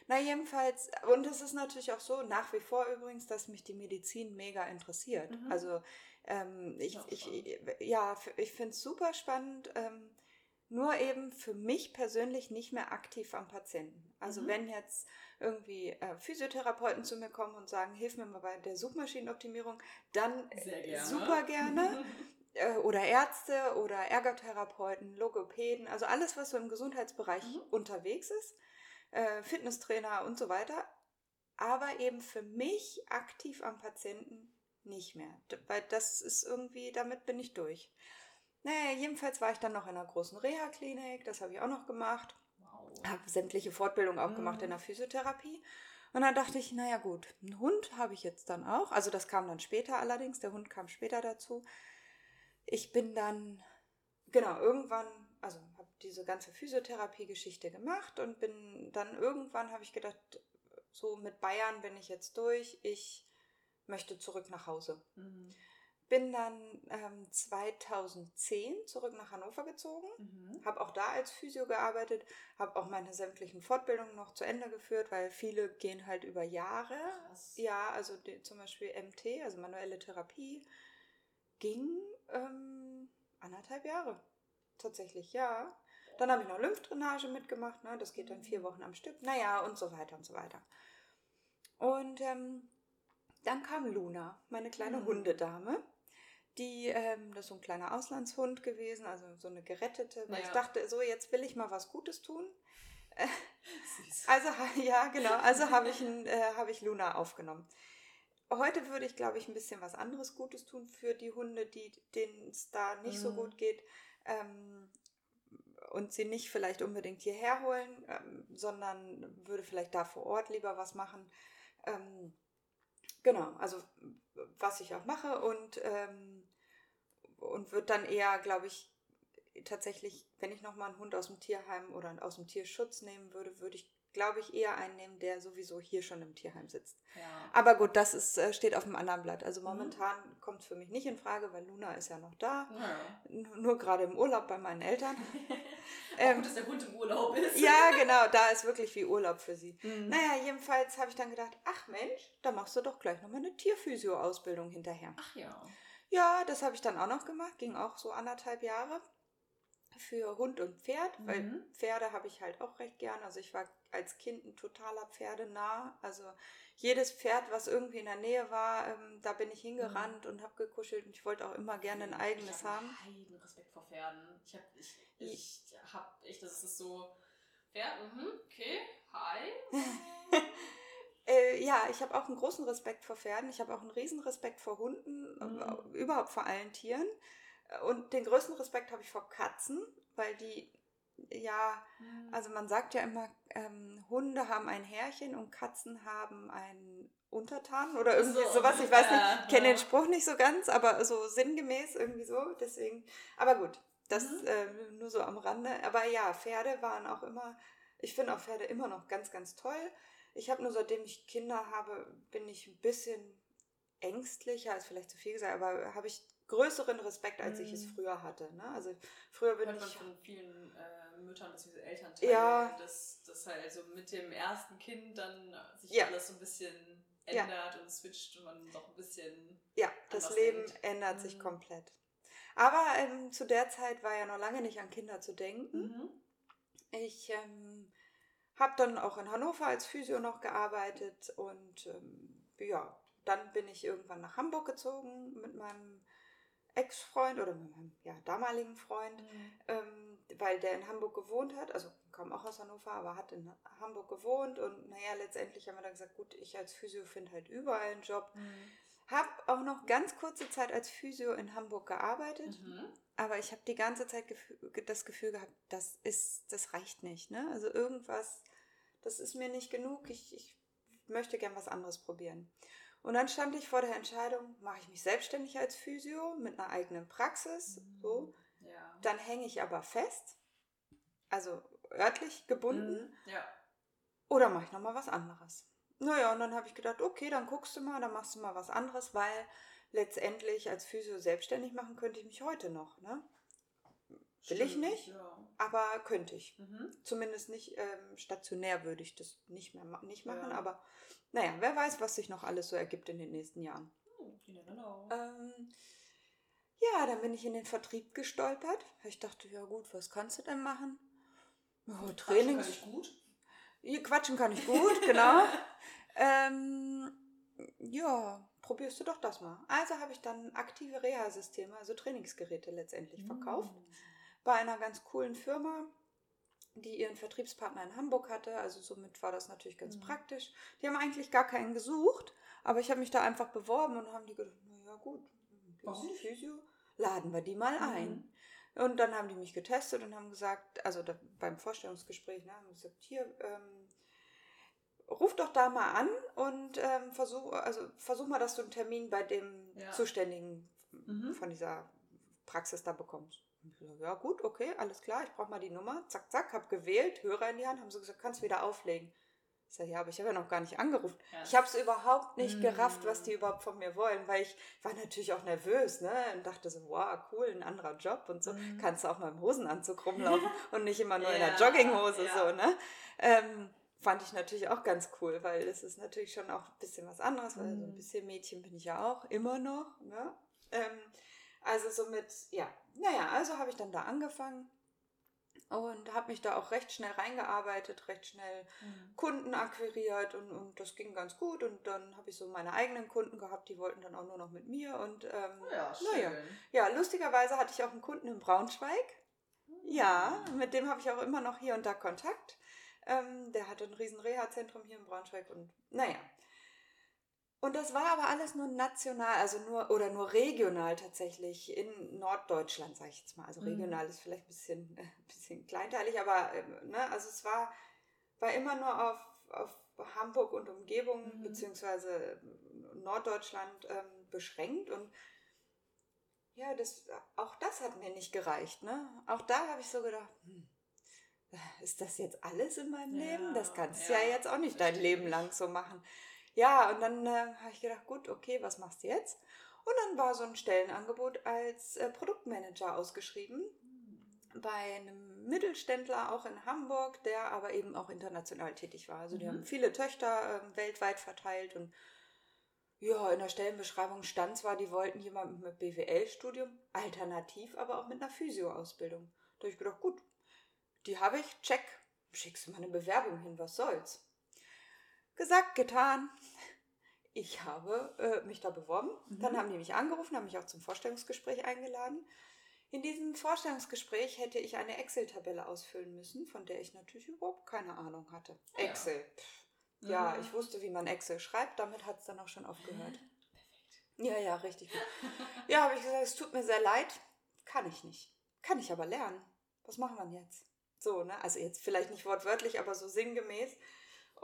S1: Na, jedenfalls, und es ist natürlich auch so, nach wie vor übrigens, dass mich die Medizin mega interessiert.
S2: Mhm.
S1: Also, ähm, ich,
S2: Ja,
S1: ich, ja, ich finde es super spannend. Ähm, nur eben für mich persönlich nicht mehr aktiv am Patienten. Also
S2: Mhm.
S1: wenn jetzt irgendwie äh, Physiotherapeuten zu mir kommen und sagen, hilf mir mal bei der Suchmaschinenoptimierung, dann
S2: gerne.
S1: super gerne. Äh, oder Ärzte oder Ergotherapeuten, Logopäden, also alles, was so im Gesundheitsbereich
S2: Mhm.
S1: unterwegs ist, äh, Fitnesstrainer und so weiter, aber eben für mich aktiv am Patienten nicht mehr, weil das ist irgendwie, damit bin ich durch. Naja, jedenfalls war ich dann noch in einer großen Reha-Klinik, das habe ich auch noch gemacht
S2: wow.
S1: habe sämtliche Fortbildungen auch gemacht
S2: Mhm.
S1: in der Physiotherapie. Und dann dachte ich, naja gut, einen Hund habe ich jetzt dann auch. Also das kam dann später allerdings, der Hund kam später dazu. Ich bin dann, genau, irgendwann, also habe diese ganze Physiotherapie-Geschichte gemacht und bin dann irgendwann, habe ich gedacht, so mit Bayern bin ich jetzt durch, ich möchte zurück nach Hause.
S2: Mhm.
S1: Bin dann ähm, 2010 zurück nach Hannover gezogen
S2: Mhm.
S1: habe auch da als Physio gearbeitet, habe auch meine sämtlichen Fortbildungen noch zu Ende geführt, weil viele gehen halt über Jahre.
S2: Krass.
S1: Ja, also die, zum Beispiel MT, also manuelle Therapie, ging ähm, anderthalb Jahre. Tatsächlich, ja. Dann habe ich noch Lymphdrainage mitgemacht, ne? das geht dann vier Wochen am Stück. Naja, und so weiter und so weiter. Und ähm, dann kam Luna, meine kleine
S2: Mhm.
S1: Hundedame. Die, ähm, das ist so ein kleiner Auslandshund gewesen, also so eine gerettete, weil
S2: Ja.
S1: ich dachte, so jetzt will ich mal was Gutes tun.
S2: Süß.
S1: Also ja, genau, also habe ich, ein- äh, habe ich Luna aufgenommen. Heute würde ich, glaube ich, ein bisschen was anderes Gutes tun für die Hunde, die denen es da nicht so
S2: Mhm.
S1: gut geht. Ähm, und sie nicht vielleicht unbedingt hierher holen, ähm, sondern würde vielleicht da vor Ort lieber was machen. Ähm, genau, also was ich auch mache und, ähm, und wird dann eher, glaube ich, tatsächlich, wenn ich nochmal einen Hund aus dem Tierheim oder aus dem Tierschutz nehmen würde, würde ich glaube ich, eher einen nehmen, der sowieso hier schon im Tierheim sitzt.
S2: Ja.
S1: Aber gut, das ist, äh, steht auf dem anderen Blatt. Also
S2: Mhm.
S1: momentan kommt es für mich nicht in Frage, weil Luna ist ja noch da. N- Nur gerade im Urlaub bei meinen Eltern. Ähm,
S2: gut, dass der Hund im Urlaub ist.
S1: ja, genau, da ist wirklich wie Urlaub für sie.
S2: Mhm.
S1: Naja, jedenfalls habe ich dann gedacht, ach Mensch, da machst du doch gleich nochmal eine Tierphysio-Ausbildung hinterher.
S2: Ach ja.
S1: Ja, das habe ich dann auch noch gemacht, ging auch so anderthalb Jahre für Hund und Pferd, weil
S2: Mhm.
S1: Pferde habe ich halt auch recht gern. Also ich war als Kind ein totaler Pferdenah. Also jedes Pferd, was irgendwie in der Nähe war, ähm, da bin ich hingerannt und habe gekuschelt und ich wollte auch immer gerne ein eigenes
S2: ich hab
S1: haben.
S2: Heiden Respekt vor Pferden. Ich hab, ich, ich hab echt, das ist so. Pferd, mhm, okay, hi.
S1: Äh, ja, ich habe auch einen großen Respekt vor Pferden. Ich habe auch einen riesen Respekt vor Hunden,
S2: Mhm.
S1: überhaupt vor allen Tieren. Äh, Und den größten Respekt habe ich vor Katzen, weil die, ja, Also man sagt ja immer, ähm, Hunde haben ein Herrchen und Katzen haben einen Untertan oder irgendwie
S2: So,
S1: sowas. Ich weiß
S2: ja,
S1: nicht, ich kenne
S2: ja.
S1: den Spruch nicht so ganz, aber so sinngemäß irgendwie so. Deswegen, aber gut, das
S2: Mhm.
S1: ähm, nur so am Rande. Aber ja, Pferde waren auch immer, ich finde auch Pferde immer noch ganz, ganz toll. Ich habe nur seitdem ich Kinder habe, bin ich ein bisschen ängstlicher, ist vielleicht zu viel gesagt, aber habe ich größeren Respekt, als ich es
S2: Mhm.
S1: früher hatte. Ne? Also früher bin
S2: Hört man
S1: ich
S2: von vielen äh, Müttern, beziehungsweise Elternteilen,
S1: Ja.
S2: dass das halt so mit dem ersten Kind dann sich
S1: Ja.
S2: alles so ein bisschen
S1: Ja.
S2: ändert und switcht und man doch ein bisschen.
S1: Ja, das Leben
S2: denkt.
S1: ändert sich
S2: Mhm.
S1: komplett. Aber ähm, zu der Zeit war ja noch lange nicht an Kinder zu denken.
S2: Mhm.
S1: Ich ähm, habe dann auch in Hannover als Physio noch gearbeitet und ähm, ja, dann bin ich irgendwann nach Hamburg gezogen mit meinem Ex-Freund oder mit meinem ja, damaligen Freund, ähm, weil der in Hamburg gewohnt hat, also kam auch aus Hannover, aber hat in Hamburg gewohnt und naja, letztendlich haben wir dann gesagt, gut, ich als Physio finde halt überall einen Job.
S2: Mhm.
S1: Hab auch noch ganz kurze Zeit als Physio in Hamburg gearbeitet,
S2: Mhm.
S1: aber ich habe die ganze Zeit das Gefühl gehabt, das ist, das reicht nicht. Ne? Also irgendwas, das ist mir nicht genug. Ich, ich möchte gern was anderes probieren. Und dann stand ich vor der Entscheidung, mache ich mich selbstständig als Physio mit einer eigenen Praxis, so.
S2: Ja.
S1: Dann hänge ich aber fest, also örtlich gebunden,
S2: Mhm. Ja.
S1: oder mache ich nochmal was anderes? Naja, und dann habe ich gedacht, okay, dann guckst du mal, dann machst du mal was anderes, weil letztendlich als Physio selbstständig machen könnte ich mich heute noch, ne? Will ich nicht.
S2: Ja.
S1: Aber könnte ich.
S2: Mhm.
S1: Zumindest nicht ähm, stationär würde ich das nicht mehr ma nicht machen,
S2: Ja.
S1: aber naja, wer weiß, was sich noch alles so ergibt in den nächsten Jahren.
S2: Oh.
S1: Ähm, ja, dann bin ich in den Vertrieb gestolpert. Ich dachte, ja gut, was kannst du denn machen? Ja,
S2: Quatschen
S1: Trainings.
S2: kann ich gut.
S1: Ja, Quatschen kann ich gut, genau. ähm, ja, probierst du doch das mal. Also habe ich dann aktive Reha-Systeme, also Trainingsgeräte letztendlich verkauft.
S2: Mhm.
S1: Bei einer ganz coolen Firma, die ihren Vertriebspartner in Hamburg hatte. Also somit war das natürlich ganz
S2: Mhm.
S1: praktisch. Die haben eigentlich gar keinen gesucht, aber ich habe mich da einfach beworben und haben die gedacht, naja gut,
S2: Warum?
S1: Physio, laden wir die mal
S2: Mhm.
S1: ein. Und dann haben die mich getestet und haben gesagt, also da, beim Vorstellungsgespräch, ne, haben gesagt, hier, ähm, ruf doch da mal an und ähm, versuch, also versuch mal, dass du einen Termin bei dem
S2: Ja.
S1: Zuständigen
S2: Mhm.
S1: von dieser Praxis da bekommst. Ja gut, okay, alles klar, ich brauche mal die Nummer. Zack, zack, hab gewählt, Hörer in die Hand, haben sie gesagt, kannst wieder auflegen. Ich sage, ja, aber ich habe ja noch gar nicht angerufen.
S2: Ja.
S1: Ich habe es überhaupt nicht
S2: Mm.
S1: gerafft, was die überhaupt von mir wollen, weil ich war natürlich auch nervös, ne? Und dachte so, wow, cool, ein anderer Job und so.
S2: Mhm.
S1: Kannst du auch mal im Hosenanzug rumlaufen und nicht immer nur in der
S2: Ja,
S1: Jogginghose,
S2: ja.
S1: so, ne? Ähm, fand ich natürlich auch ganz cool, weil es ist natürlich schon auch ein bisschen was anderes, weil so ein
S2: Mhm.
S1: bisschen Mädchen bin ich ja auch, immer noch, ne? Ähm, also somit, ja, naja, also habe ich dann da angefangen und habe mich da auch recht schnell reingearbeitet, recht schnell
S2: Mhm.
S1: Kunden akquiriert und, und das ging ganz gut und dann habe ich so meine eigenen Kunden gehabt, die wollten dann auch nur noch mit mir und ähm,
S2: Ja, schön.
S1: naja. Ja, lustigerweise hatte ich auch einen Kunden in Braunschweig. Ja, mit dem habe ich auch immer noch hier und da Kontakt. Ähm, der hatte ein riesen Reha-Zentrum hier in Braunschweig und naja. Und das war aber alles nur national, also nur oder nur regional tatsächlich in Norddeutschland, sage ich jetzt mal. Also
S2: Mhm.
S1: regional ist vielleicht ein bisschen, ein bisschen kleinteilig, aber ähm, ne, also es war, war immer nur auf, auf Hamburg und Umgebung
S2: Mhm.
S1: beziehungsweise Norddeutschland ähm, beschränkt und ja, das, auch das hat mir nicht gereicht. Ne? Auch da habe ich so gedacht, hm, ist das jetzt alles in meinem
S2: Ja,
S1: Leben? Das kannst du
S2: ja,
S1: jetzt auch nicht dein Leben lang so machen. Ja, und dann äh, habe ich gedacht, gut, okay, was machst du jetzt? Und dann war so ein Stellenangebot als äh, Produktmanager ausgeschrieben bei einem Mittelständler auch in Hamburg, der aber eben auch international tätig war. Also die
S2: Mhm.
S1: haben viele Töchter ähm, weltweit verteilt und ja, in der Stellenbeschreibung stand zwar, die wollten jemanden mit BWL-Studium, alternativ aber auch mit einer Physio-Ausbildung. Da habe ich gedacht, gut, die habe ich, check, schickst du mal eine Bewerbung hin, was soll's. Gesagt, getan. Ich habe äh, mich da beworben.
S2: Mhm.
S1: Dann haben die mich angerufen, haben mich auch zum Vorstellungsgespräch eingeladen. In diesem Vorstellungsgespräch hätte ich eine Excel-Tabelle ausfüllen müssen, von der ich natürlich überhaupt keine Ahnung hatte.
S2: Ja.
S1: Excel. Pff. Ja,
S2: Mhm.
S1: ich wusste, wie man Excel schreibt. Damit hat es dann auch schon aufgehört. Ja, ja, richtig. Ja, habe ich gesagt, es tut mir sehr leid. Kann ich nicht. Kann ich aber lernen. Was machen wir denn jetzt? So, ne? Also jetzt vielleicht nicht wortwörtlich, aber so sinngemäß.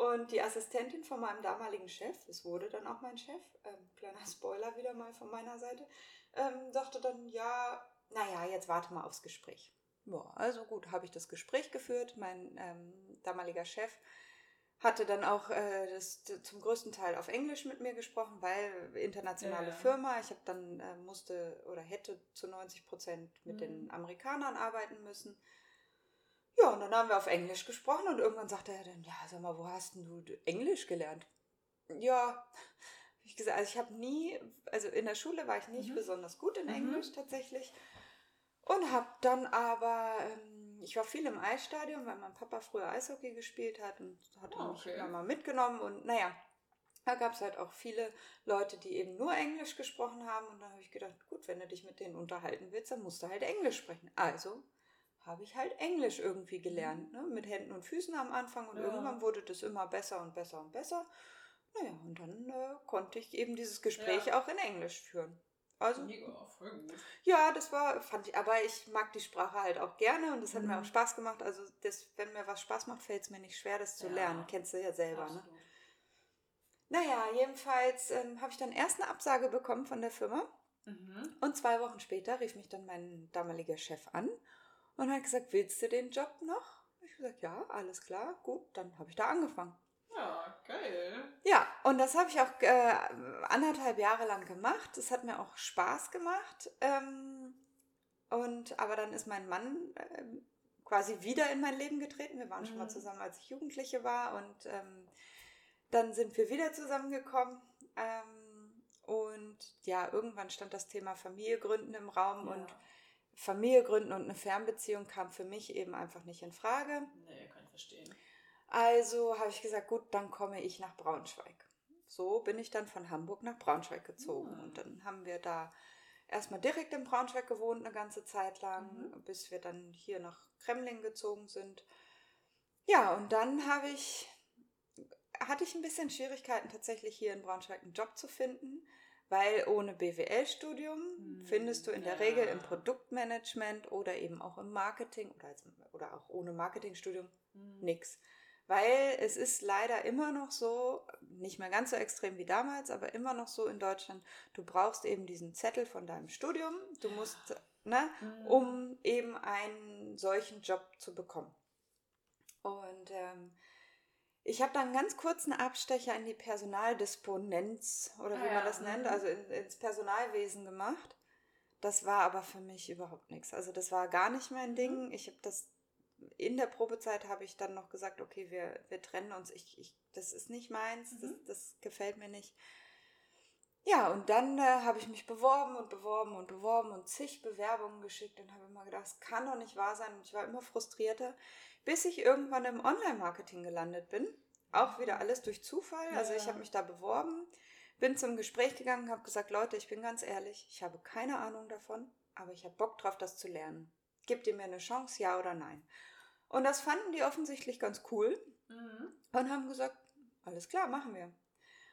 S1: Und die Assistentin von meinem damaligen Chef, es wurde dann auch mein Chef, ähm, kleiner Spoiler wieder mal von meiner Seite, ähm, sagte dann, ja, naja, jetzt warte mal aufs Gespräch. Ja, also gut, habe ich das Gespräch geführt. Mein ähm, damaliger Chef hatte dann auch äh, das zum größten Teil auf Englisch mit mir gesprochen, weil internationale
S2: Ja.
S1: Firma. Ich habe dann äh, musste oder hätte zu 90 Prozent mit
S2: Mhm.
S1: den Amerikanern arbeiten müssen. Ja, und dann haben wir auf Englisch gesprochen und irgendwann sagte er dann, ja, sag mal, wo hast denn du Englisch gelernt? Ja, ich gesagt, also ich habe nie, also in der Schule war ich nicht
S2: Mhm.
S1: besonders gut in
S2: Mhm.
S1: Englisch tatsächlich und habe dann aber, ähm, ich war viel im Eisstadion, weil mein Papa früher Eishockey gespielt hat und hat mich
S2: okay.
S1: immer mal mitgenommen und naja, da gab es halt auch viele Leute, die eben nur Englisch gesprochen haben und dann habe ich gedacht, gut, wenn du dich mit denen unterhalten willst, dann musst du halt Englisch sprechen. Also habe ich halt Englisch irgendwie gelernt, ne? mit Händen und Füßen am Anfang und
S2: Ja.
S1: irgendwann wurde das immer besser und besser und besser. Naja, und dann äh, konnte ich eben dieses Gespräch auch in Englisch führen. Also,
S2: Mega, voll gut.
S1: ja, das war, fand ich, aber ich mag die Sprache halt auch gerne und es hat mir
S2: Mhm.
S1: auch Spaß gemacht. Also, das, wenn mir was Spaß macht, fällt es mir nicht schwer, das zu
S2: Ja.
S1: lernen. Kennst du ja selber, ne?
S2: Absolut.
S1: Naja, jedenfalls ähm, habe ich dann erst eine Absage bekommen von der Firma
S2: Mhm.
S1: und zwei Wochen später rief mich dann mein damaliger Chef an und hat gesagt, willst du den Job noch? Ich habe gesagt, ja, alles klar, gut, dann habe ich da angefangen.
S2: Ja, geil.
S1: Ja, und das habe ich auch äh, anderthalb Jahre lang gemacht. Es hat mir auch Spaß gemacht. Ähm, und aber dann ist mein Mann ähm, quasi wieder in mein Leben getreten. Wir waren schon mal
S2: Mhm.
S1: zusammen, als ich Jugendliche war. Und ähm, dann sind wir wieder zusammengekommen. Ähm, und ja, irgendwann stand das Thema Familie gründen im Raum.
S2: Ja.
S1: Und Familie gründen und eine Fernbeziehung kam für mich eben einfach nicht in Frage.
S2: Nee, kann ich verstehen.
S1: Also habe ich gesagt, gut, dann komme ich nach Braunschweig. So bin ich dann von Hamburg nach Braunschweig gezogen.
S2: Hm.
S1: Und dann haben wir da erstmal direkt in Braunschweig gewohnt, eine ganze Zeit lang,
S2: Mhm.
S1: bis wir dann hier nach Kremling gezogen sind. Ja, und dann habe ich, hatte ich ein bisschen Schwierigkeiten, tatsächlich hier in Braunschweig einen Job zu finden, weil ohne BWL-Studium
S2: Hm,
S1: findest du in der
S2: ja.
S1: Regel im Produktmanagement oder eben auch im Marketing oder, als, oder auch ohne Marketingstudium
S2: Mhm.
S1: nix. Weil es ist leider immer noch so, nicht mehr ganz so extrem wie damals, aber immer noch so in Deutschland, du brauchst eben diesen Zettel von deinem Studium, du musst, ne,
S2: Mhm.
S1: um eben einen solchen Job zu bekommen. Und ähm, ich habe dann einen ganz kurzen Abstecher in die Personaldisponenz oder wie
S2: Ah
S1: man das nennt,
S2: mhm.
S1: also in, ins Personalwesen gemacht. Das war aber für mich überhaupt nichts. Also das war gar nicht mein Ding. Ich habe das in der Probezeit habe ich dann noch gesagt, okay, wir, wir trennen uns. Ich, ich, das ist nicht meins, das,
S2: Mhm.
S1: das gefällt mir nicht. Ja, und dann äh, habe ich mich beworben und beworben und beworben und zig Bewerbungen geschickt und habe immer gedacht, das kann doch nicht wahr sein. Und ich war immer frustrierter, bis ich irgendwann im Online-Marketing gelandet bin. Auch wieder alles durch Zufall. Also ich
S2: Ja.
S1: habe mich da beworben, bin zum Gespräch gegangen, habe gesagt, Leute, ich bin ganz ehrlich, ich habe keine Ahnung davon, aber ich habe Bock drauf, das zu lernen. Gebt ihr mir eine Chance, ja oder nein? Und das fanden die offensichtlich ganz cool
S2: Mhm.
S1: und haben gesagt, alles klar, machen wir.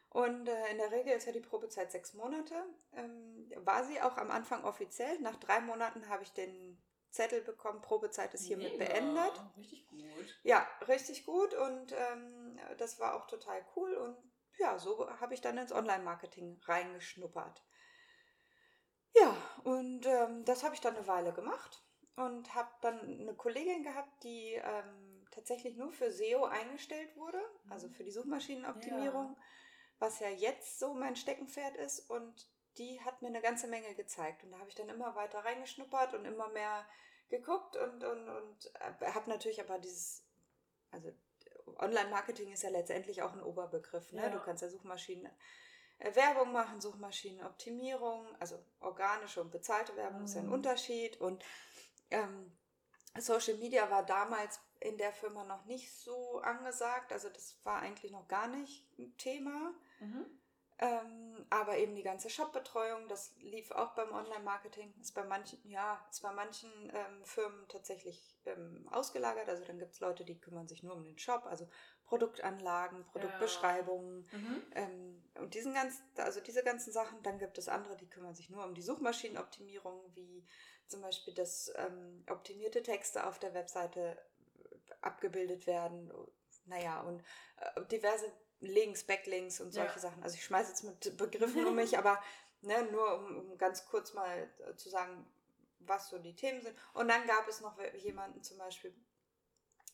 S1: Und äh, in der Regel ist ja die Probezeit sechs Monate. Ähm, war sie auch am Anfang offiziell. Nach drei Monaten habe ich den Zettel bekommen, Probezeit ist hiermit Mega. beendet.
S2: Richtig gut.
S1: Ja, richtig gut und ähm, das war auch total cool und ja, so habe ich dann ins Online-Marketing reingeschnuppert. Ja, und ähm, das habe ich dann eine Weile gemacht und habe dann eine Kollegin gehabt, die ähm, tatsächlich nur für SEO eingestellt wurde, also für die Suchmaschinenoptimierung, ja. Was ja jetzt so mein Steckenpferd ist und die hat mir eine ganze Menge gezeigt und da habe ich dann immer weiter reingeschnuppert und immer mehr geguckt und, und, und äh, habe natürlich aber dieses, also Online-Marketing ist ja letztendlich auch ein Oberbegriff. Ne? Ja. Du kannst ja Suchmaschinen äh, Werbung machen, Suchmaschinenoptimierung, also organische und bezahlte Werbung mhm. ist ja ein mhm. Unterschied. Und ähm, Social Media war damals in der Firma noch nicht so angesagt. Also das war eigentlich noch gar nicht ein Thema. Mhm. Ähm, aber eben die ganze Shop-Betreuung, das lief auch beim Online-Marketing, ist bei manchen, ja, ist bei manchen ähm, Firmen tatsächlich ähm, ausgelagert. Also dann gibt es Leute, die kümmern sich nur um den Shop, also Produktanlagen, Produktbeschreibungen ja. mhm. Ähm, und diesen ganzen, also diese ganzen Sachen. Dann gibt es andere, die kümmern sich nur um die Suchmaschinenoptimierung, wie zum Beispiel, dass ähm, optimierte Texte auf der Webseite abgebildet werden. Naja, und äh, diverse Links, Backlinks und solche ja. Sachen. Also ich schmeiße jetzt mit Begriffen um mich, aber ne, nur um, um ganz kurz mal äh, zu sagen, was so die Themen sind. Und dann gab es noch jemanden zum Beispiel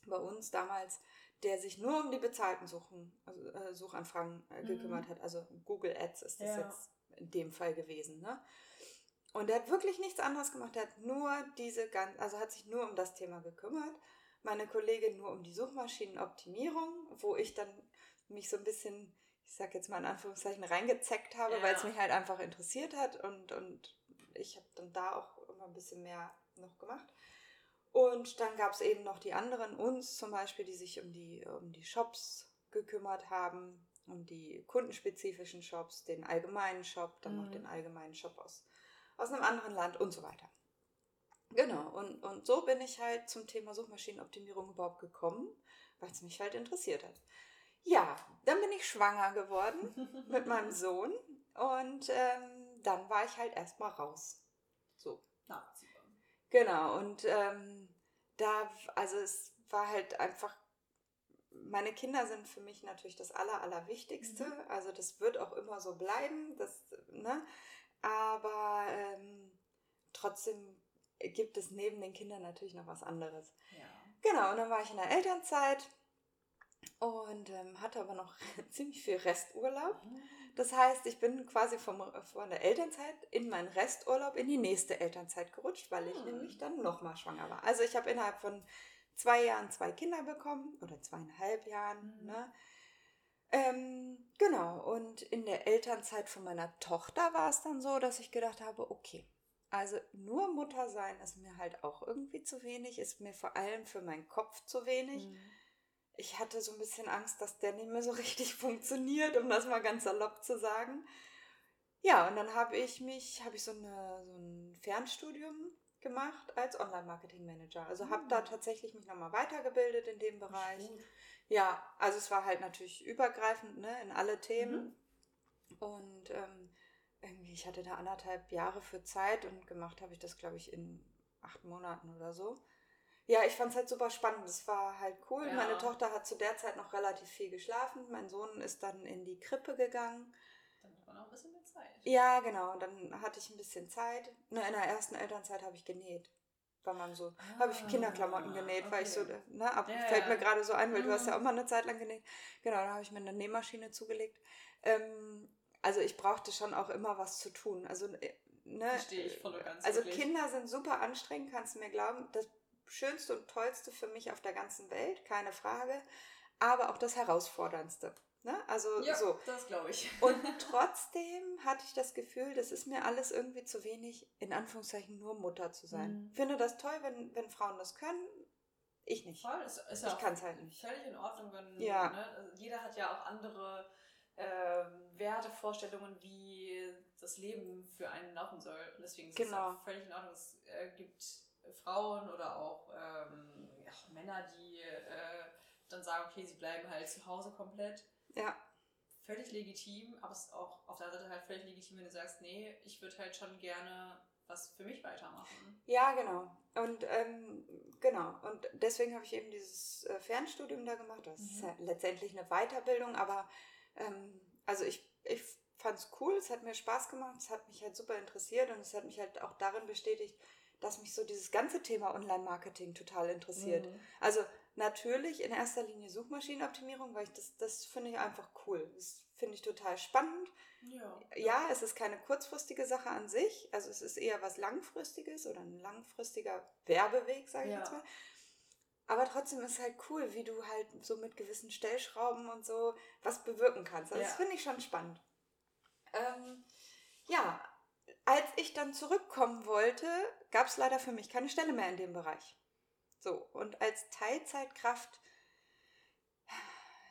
S1: bei uns damals, der sich nur um die bezahlten Suchen, also, äh, Suchanfragen äh, mhm. gekümmert mhm. hat. Also Google Ads ist das ja. jetzt in dem Fall gewesen. Ne? Und der hat wirklich nichts anderes gemacht. Der hat nur diese ganz, also hat sich nur um das Thema gekümmert. Meine Kollegin nur um die Suchmaschinenoptimierung, wo ich dann mich so ein bisschen, ich sag jetzt mal in Anführungszeichen, reingezeckt habe, ja. weil es mich halt einfach interessiert hat und, und ich habe dann da auch immer ein bisschen mehr noch gemacht. Und dann gab es eben noch die anderen, uns zum Beispiel, die sich um die, um die Shops gekümmert haben, um die kundenspezifischen Shops, den allgemeinen Shop, dann mhm. noch den allgemeinen Shop aus, aus einem anderen Land und so weiter. Genau, und, und so bin ich halt zum Thema Suchmaschinenoptimierung überhaupt gekommen, weil es mich halt interessiert hat. Ja, dann bin ich schwanger geworden mit meinem Sohn und ähm, dann war ich halt erstmal raus. So.
S2: Nachziehbar.
S1: Genau, und ähm, da, also es war halt einfach, meine Kinder sind für mich natürlich das Aller, Allerwichtigste. Mhm. Also das wird auch immer so bleiben, das, ne? aber ähm, trotzdem gibt es neben den Kindern natürlich noch was anderes.
S2: Ja.
S1: Genau, und dann war ich in der Elternzeit und ähm, hatte aber noch ziemlich viel Resturlaub. Das heißt, ich bin quasi vom, von der Elternzeit in meinen Resturlaub in die nächste Elternzeit gerutscht, weil ich mhm. nämlich dann nochmal schwanger war. Also ich habe innerhalb von zwei Jahren zwei Kinder bekommen oder zweieinhalb Jahren. Mhm. Ne? Ähm, genau, und in der Elternzeit von meiner Tochter war es dann so, dass ich gedacht habe, okay, also nur Mutter sein ist mir halt auch irgendwie zu wenig, ist mir vor allem für meinen Kopf zu wenig. Mhm ich hatte so ein bisschen Angst, dass der nicht mehr so richtig funktioniert, um das mal ganz salopp zu sagen. Ja, und dann habe ich mich, habe ich so, eine, so ein Fernstudium gemacht als Online-Marketing-Manager. Also habe da ah. tatsächlich mich nochmal weitergebildet in dem Bereich. Ja, also es war halt natürlich übergreifend ne, in alle Themen. Mhm. Und ähm, irgendwie, ich hatte da anderthalb Jahre für Zeit und gemacht habe ich das, glaube ich, in acht Monaten oder so. Ja, ich fand es halt super spannend. Es war halt cool. Ja. Meine Tochter hat zu der Zeit noch relativ viel geschlafen. Mein Sohn ist dann in die Krippe gegangen.
S2: Dann hat man auch ein bisschen mehr Zeit.
S1: Ja, genau. Dann hatte ich ein bisschen Zeit. In der ersten Elternzeit habe ich genäht. Bei meinem Sohn. Ah, habe ich Kinderklamotten genäht, okay. weil ich so, ne, ab, ja, fällt mir gerade so ein, weil mhm. du hast ja mhm. auch mal eine Zeit lang genäht. Genau, da habe ich mir eine Nähmaschine zugelegt. Ähm, also ich brauchte schon auch immer was zu tun. Also, äh, ne,
S2: Verstehe ich voll und ganz.
S1: Also wirklich. Kinder sind super anstrengend, kannst du mir glauben. Das Schönste und Tollste für mich auf der ganzen Welt, keine Frage, aber auch das Herausforderndste. Ne? Also
S2: ja,
S1: so.
S2: das glaube ich.
S1: Und trotzdem hatte ich das Gefühl, das ist mir alles irgendwie zu wenig, in Anführungszeichen nur Mutter zu sein. Mhm. Finde das toll, wenn, wenn Frauen das können. Ich nicht.
S2: Voll, ist, ist
S1: ich kann es halt nicht.
S2: Völlig in Ordnung, wenn
S1: ja.
S2: ne, jeder hat ja auch andere äh, Werte, Vorstellungen, wie das Leben für einen laufen soll. Und deswegen ist genau. es auch völlig in Ordnung. Es äh, gibt Frauen oder auch ähm, ja, Männer, die äh, dann sagen, okay, sie bleiben halt zu Hause komplett.
S1: Ja.
S2: völlig legitim, aber es ist auch auf der anderen Seite halt völlig legitim, wenn du sagst, nee, ich würde halt schon gerne was für mich weitermachen.
S1: Ja, genau. Und ähm, genau. Und deswegen habe ich eben dieses äh, Fernstudium da gemacht. Das mhm. ist ja letztendlich eine Weiterbildung, aber ähm, also ich, ich fand es cool, es hat mir Spaß gemacht, es hat mich halt super interessiert und es hat mich halt auch darin bestätigt, dass mich so dieses ganze Thema Online-Marketing total interessiert. Mhm. Also natürlich in erster Linie Suchmaschinenoptimierung, weil ich das, das finde ich einfach cool. Das finde ich total spannend. Ja. ja, es ist keine kurzfristige Sache an sich, also es ist eher was Langfristiges oder ein langfristiger Werbeweg, sage ich ja. jetzt mal. Aber trotzdem ist es halt cool, wie du halt so mit gewissen Stellschrauben und so was bewirken kannst. Also ja. Das finde ich schon spannend. Ähm, ja, als ich dann zurückkommen wollte, gab es leider für mich keine Stelle mehr in dem Bereich. So, und als Teilzeitkraft,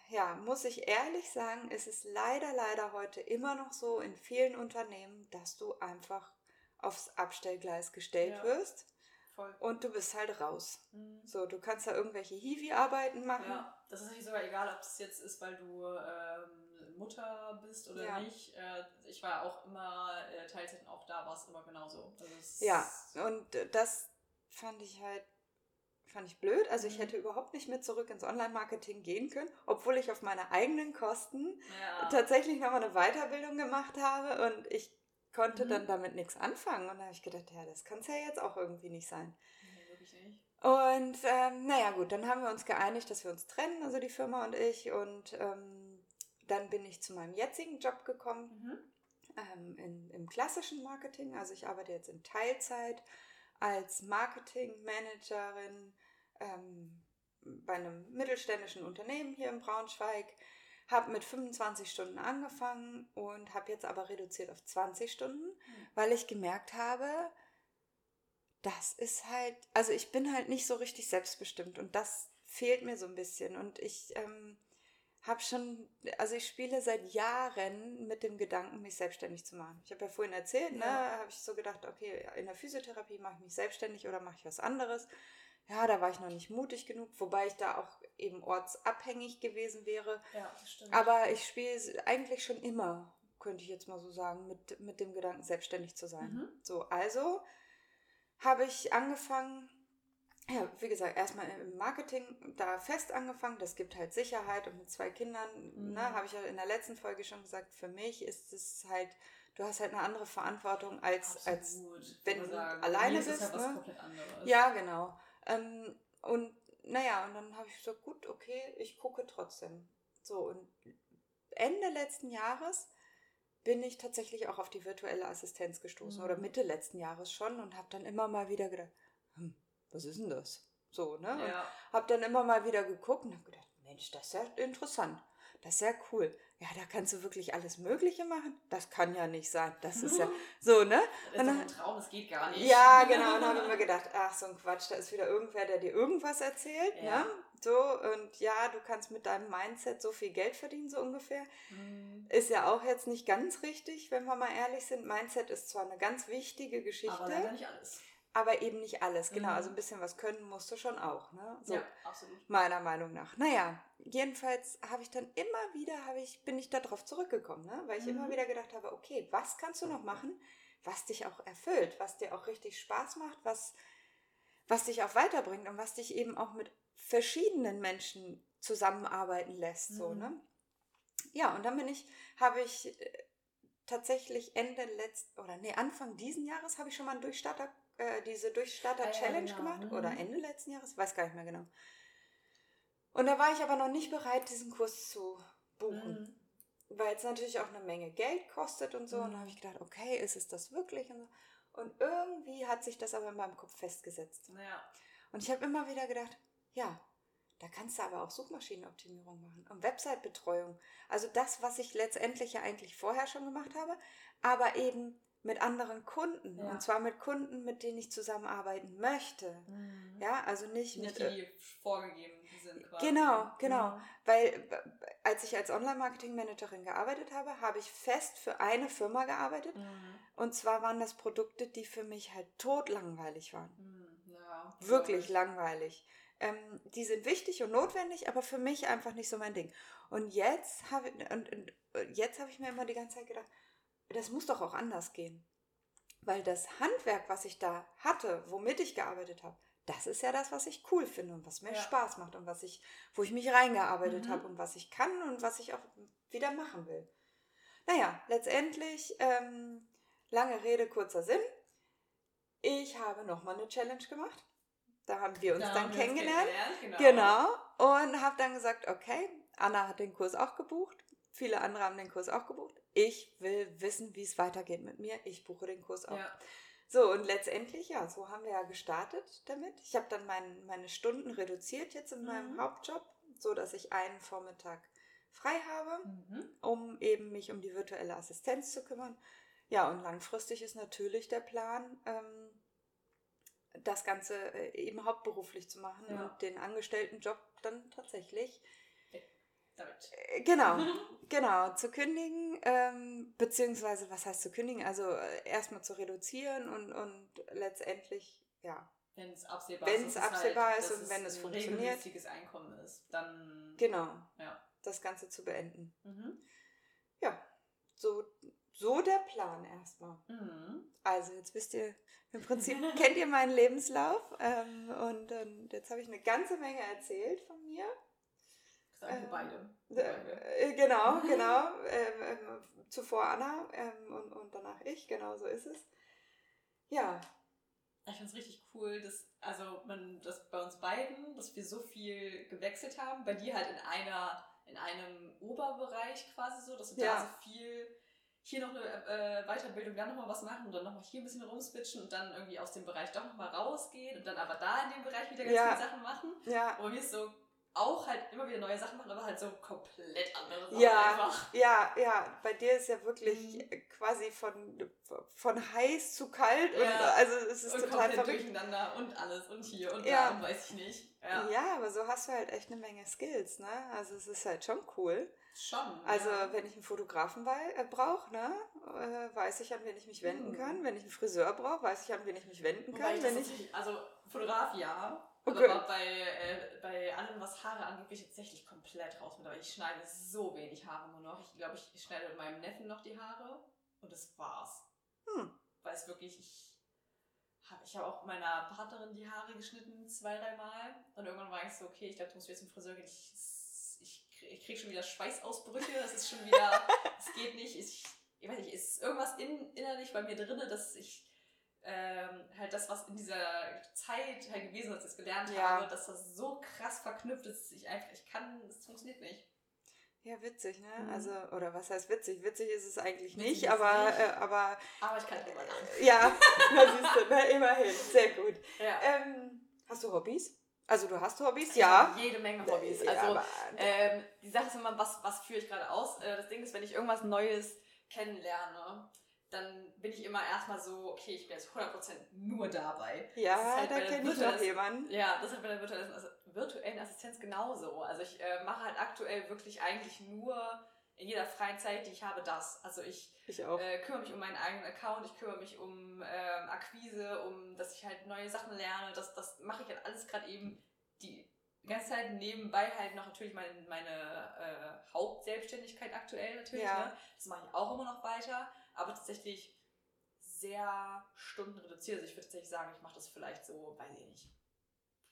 S1: ja, muss ich ehrlich sagen, ist es leider, leider heute immer noch so in vielen Unternehmen, dass du einfach aufs Abstellgleis gestellt ja. wirst. Voll. Und du bist halt raus. Mhm. So, du kannst da irgendwelche Hiwi-Arbeiten machen.
S2: Ja, das ist natürlich sogar egal, ob es jetzt ist, weil du ähm, Mutter bist oder ja. nicht. Äh, ich war auch immer äh, Teilzeit auch da war es immer genauso.
S1: Also ja, und das fand ich halt fand ich blöd. Also ich mhm. hätte überhaupt nicht mit zurück ins Online-Marketing gehen können, obwohl ich auf meine eigenen Kosten ja. tatsächlich nochmal eine Weiterbildung gemacht habe und ich konnte mhm. dann damit nichts anfangen. Und da habe ich gedacht, ja, das kann es ja jetzt auch irgendwie nicht sein.
S2: Nee, wirklich nicht.
S1: Und ähm, naja gut, dann haben wir uns geeinigt, dass wir uns trennen, also die Firma und ich. Und ähm, dann bin ich zu meinem jetzigen Job gekommen, mhm. ähm, in, im klassischen Marketing. Also ich arbeite jetzt in Teilzeit als Marketingmanagerin ähm, bei einem mittelständischen Unternehmen hier in Braunschweig. Habe mit 25 Stunden angefangen und habe jetzt aber reduziert auf 20 Stunden, mhm. weil ich gemerkt habe, das ist halt, also ich bin halt nicht so richtig selbstbestimmt und das fehlt mir so ein bisschen. Und ich ähm, habe schon, also ich spiele seit Jahren mit dem Gedanken, mich selbstständig zu machen. Ich habe ja vorhin erzählt, ne, ja. habe ich so gedacht, okay, in der Physiotherapie mache ich mich selbstständig oder mache ich was anderes. Ja, da war ich noch nicht mutig genug, wobei ich da auch eben ortsabhängig gewesen wäre.
S2: Ja, das stimmt.
S1: Aber ich spiele eigentlich schon immer, könnte ich jetzt mal so sagen, mit, mit dem Gedanken, selbstständig zu sein. Mhm. So, also habe ich angefangen, ja, wie gesagt, erstmal im Marketing da fest angefangen. Das gibt halt Sicherheit und mit zwei Kindern, ne, mhm. ne, habe ich ja in der letzten Folge schon gesagt, für mich ist es halt, du hast halt eine andere Verantwortung als, als wenn du alleine bist. Ist halt ne? Ja, genau. Ähm, und naja, und dann habe ich gesagt, gut, okay, ich gucke trotzdem. So, und Ende letzten Jahres bin ich tatsächlich auch auf die virtuelle Assistenz gestoßen mhm. oder Mitte letzten Jahres schon und habe dann immer mal wieder gedacht, was ist denn das? So, ne? Ja. Und hab dann immer mal wieder geguckt und hab gedacht, Mensch, das ist ja interessant. Das ist ja cool. Ja, da kannst du wirklich alles Mögliche machen. Das kann ja nicht sein. Das ist ja so, ne?
S2: Das ist ein Traum, es geht gar nicht.
S1: Ja, genau. Und dann habe ich mir gedacht, ach, so ein Quatsch, da ist wieder irgendwer, der dir irgendwas erzählt, ja. ne? So, und ja, du kannst mit deinem Mindset so viel Geld verdienen, so ungefähr. Mhm. Ist ja auch jetzt nicht ganz richtig, wenn wir mal ehrlich sind. Mindset ist zwar eine ganz wichtige Geschichte. Aber
S2: leider nicht alles
S1: aber eben nicht alles. Genau, mhm. also ein bisschen was können musst du schon auch. Ne?
S2: So, ja, absolut.
S1: Meiner Meinung nach. Naja, jedenfalls habe ich dann immer wieder, habe ich, bin ich darauf zurückgekommen, ne? weil ich mhm. immer wieder gedacht habe, okay, was kannst du noch machen, was dich auch erfüllt, was dir auch richtig Spaß macht, was, was dich auch weiterbringt und was dich eben auch mit verschiedenen Menschen zusammenarbeiten lässt. Mhm. So, ne? Ja, und dann bin ich, habe ich äh, tatsächlich Ende letzten, oder nee, Anfang diesen Jahres habe ich schon mal einen Durchstarter äh, diese Durchstarter-Challenge ja, genau. gemacht oder mhm. Ende letzten Jahres, weiß gar nicht mehr genau. Und da war ich aber noch nicht bereit, diesen Kurs zu buchen. Mhm. Weil es natürlich auch eine Menge Geld kostet und so. Mhm. Und da habe ich gedacht, okay, ist es das wirklich? Und, so. und irgendwie hat sich das aber in meinem Kopf festgesetzt.
S2: Ja.
S1: Und ich habe immer wieder gedacht, ja, da kannst du aber auch Suchmaschinenoptimierung machen und Website-Betreuung. Also das, was ich letztendlich ja eigentlich vorher schon gemacht habe, aber eben mit anderen Kunden. Ja. Und zwar mit Kunden, mit denen ich zusammenarbeiten möchte. Mhm. Ja, also nicht,
S2: nicht
S1: mit.
S2: Die, die vorgegeben sind quasi.
S1: Genau, genau. Mhm. Weil als ich als Online-Marketing-Managerin gearbeitet habe, habe ich fest für eine Firma gearbeitet. Mhm. Und zwar waren das Produkte, die für mich halt totlangweilig waren.
S2: Mhm. Ja,
S1: Wirklich langweilig. ähm, die sind wichtig und notwendig, aber für mich einfach nicht so mein Ding. Und jetzt habe und, und jetzt habe ich mir immer die ganze Zeit gedacht, das muss doch auch anders gehen. Weil das Handwerk, was ich da hatte, womit ich gearbeitet habe, das ist ja das, was ich cool finde und was mir
S2: Ja.
S1: Spaß macht und was ich, wo ich mich reingearbeitet
S2: Mhm.
S1: habe und was ich kann und was ich auch wieder machen will. Naja, letztendlich, ähm, lange Rede, kurzer Sinn. Ich habe nochmal eine Challenge gemacht. Da haben wir uns
S2: Da
S1: dann
S2: uns
S1: kennengelernt.
S2: Genau.
S1: Genau. Und habe dann gesagt, okay, Anna hat den Kurs auch gebucht. Viele andere haben den Kurs auch gebucht. Ich will wissen, wie es weitergeht mit mir. Ich buche den Kurs auch.
S2: Ja.
S1: So, und letztendlich, ja, so haben wir ja gestartet damit. Ich habe dann mein, meine Stunden reduziert jetzt in meinem
S2: Mhm.
S1: Hauptjob, so dass ich einen Vormittag frei habe,
S2: Mhm.
S1: um eben mich um die virtuelle Assistenz zu kümmern. Ja, und langfristig ist natürlich der Plan, ähm, das Ganze äh, eben hauptberuflich zu machen
S2: Ja.
S1: und den Angestelltenjob dann tatsächlich
S2: Damit.
S1: äh, Genau, genau, zu kündigen, ähm, beziehungsweise was heißt zu kündigen? Also äh, erstmal zu reduzieren und, und letztendlich, ja,
S2: Wenn es absehbar
S1: Wenn
S2: ist.
S1: absehbar
S2: halt,
S1: ist und wenn es
S2: ein
S1: funktioniert.
S2: regelmäßiges Einkommen ist, dann.
S1: genau,
S2: Ja.
S1: das Ganze zu beenden.
S2: Mhm.
S1: Ja, so, so der Plan erstmal.
S2: Mhm.
S1: Also jetzt wisst ihr, im Prinzip kennt ihr meinen Lebenslauf ähm, und, und jetzt habe ich eine ganze Menge erzählt von mir.
S2: Sagen wir
S1: Ähm,
S2: beide. Wir beide.
S1: Äh, genau, genau. Ähm, ähm, zuvor Anna ähm, und, und danach ich, genau so ist es. Ja,
S2: Ich finde es richtig cool, dass, also man, dass bei uns beiden, dass wir so viel gewechselt haben. Bei dir halt in einer, in einem Oberbereich quasi so, dass du
S1: Ja.
S2: da so viel, hier noch eine äh, Weiterbildung, dann nochmal was machen und dann nochmal hier ein bisschen rumswitchen und dann irgendwie aus dem Bereich doch nochmal rausgehen und dann aber da in dem Bereich wieder ganz
S1: Ja.
S2: viele Sachen machen.
S1: ja,
S2: Aber mir ist so auch halt immer wieder neue Sachen machen, aber halt so komplett andere Sachen
S1: Ja.
S2: einfach.
S1: ja, ja. Bei dir ist ja wirklich
S2: Mhm.
S1: quasi von, von heiß zu kalt und
S2: Ja.
S1: also es ist
S2: Und
S1: total
S2: komplett
S1: verrückt.
S2: durcheinander und alles und hier und
S1: Ja.
S2: da und weiß ich nicht. Ja,
S1: Ja. aber so hast du halt echt eine Menge Skills, ne? Also es ist halt schon cool.
S2: schon.
S1: Also
S2: ja.
S1: wenn ich einen Fotografen äh, brauche, ne, äh, weiß ich, an wen ich mich wenden
S2: Mhm.
S1: kann. Wenn ich einen Friseur brauche, weiß ich, an wen ich mich wenden
S2: Wobei
S1: kann. Wenn ich,
S2: also Fotograf ja,
S1: Okay.
S2: aber bei, äh, bei allem, was Haare angeht, bin ich tatsächlich komplett raus mit. Aber ich schneide so wenig Haare nur noch. Ich glaube, ich schneide mit meinem Neffen noch die Haare und das war's.
S1: Hm.
S2: Weil es wirklich, ich habe ich hab auch meiner Partnerin die Haare geschnitten, zwei, dreimal. Und irgendwann war ich so, okay, ich glaube, du musst jetzt zum Friseur gehen. Ich, ich, ich krieg schon wieder Schweißausbrüche. Das ist schon wieder, es geht nicht. Ich, ich weiß nicht, ist irgendwas in, innerlich bei mir drin, dass ich ähm, halt das, was in dieser Zeit halt gewesen ist, dass ich das gelernt
S1: Ja.
S2: habe, dass das so krass verknüpft ist, dass ich einfach, ich kann, es funktioniert nicht.
S1: Ja, witzig, ne?
S2: Mhm.
S1: Also, oder was heißt witzig? Witzig ist es eigentlich
S2: Witzig
S1: nicht, aber,
S2: nicht.
S1: Äh, aber
S2: Aber ich kann drüber lachen.
S1: ja, na siehst du, ne? immerhin, sehr gut.
S2: Ja.
S1: Ähm, hast du Hobbys? Also du hast Hobbys,
S2: Ich
S1: ja.
S2: habe jede Menge Hobbys.
S1: Ja,
S2: Also
S1: aber,
S2: ähm, die Sache ist immer, was, was führe ich gerade aus? Äh, das Ding ist, wenn ich irgendwas Neues kennenlerne, dann bin ich immer erstmal so, okay, ich bin jetzt 100% nur dabei.
S1: Ja,
S2: halt
S1: da kenne ich noch jemanden.
S2: Ja, das ist bei der virtuellen, also virtuellen Assistenz genauso. Also ich äh, mache halt aktuell wirklich eigentlich nur in jeder freien Zeit, die ich habe, das. Also ich
S1: Ich
S2: äh, kümmere mich um meinen eigenen Account, ich kümmere mich um ähm, Akquise, um, dass ich halt neue Sachen lerne. Das, das mache ich halt alles gerade eben die ganze Zeit nebenbei halt noch natürlich meine, meine äh, Hauptselbstständigkeit aktuell natürlich.
S1: Ja.
S2: Ne? Das mache ich auch immer noch weiter, aber tatsächlich sehr stundenreduziert. Also ich würde tatsächlich sagen, ich mache das vielleicht so, weiß ich nicht.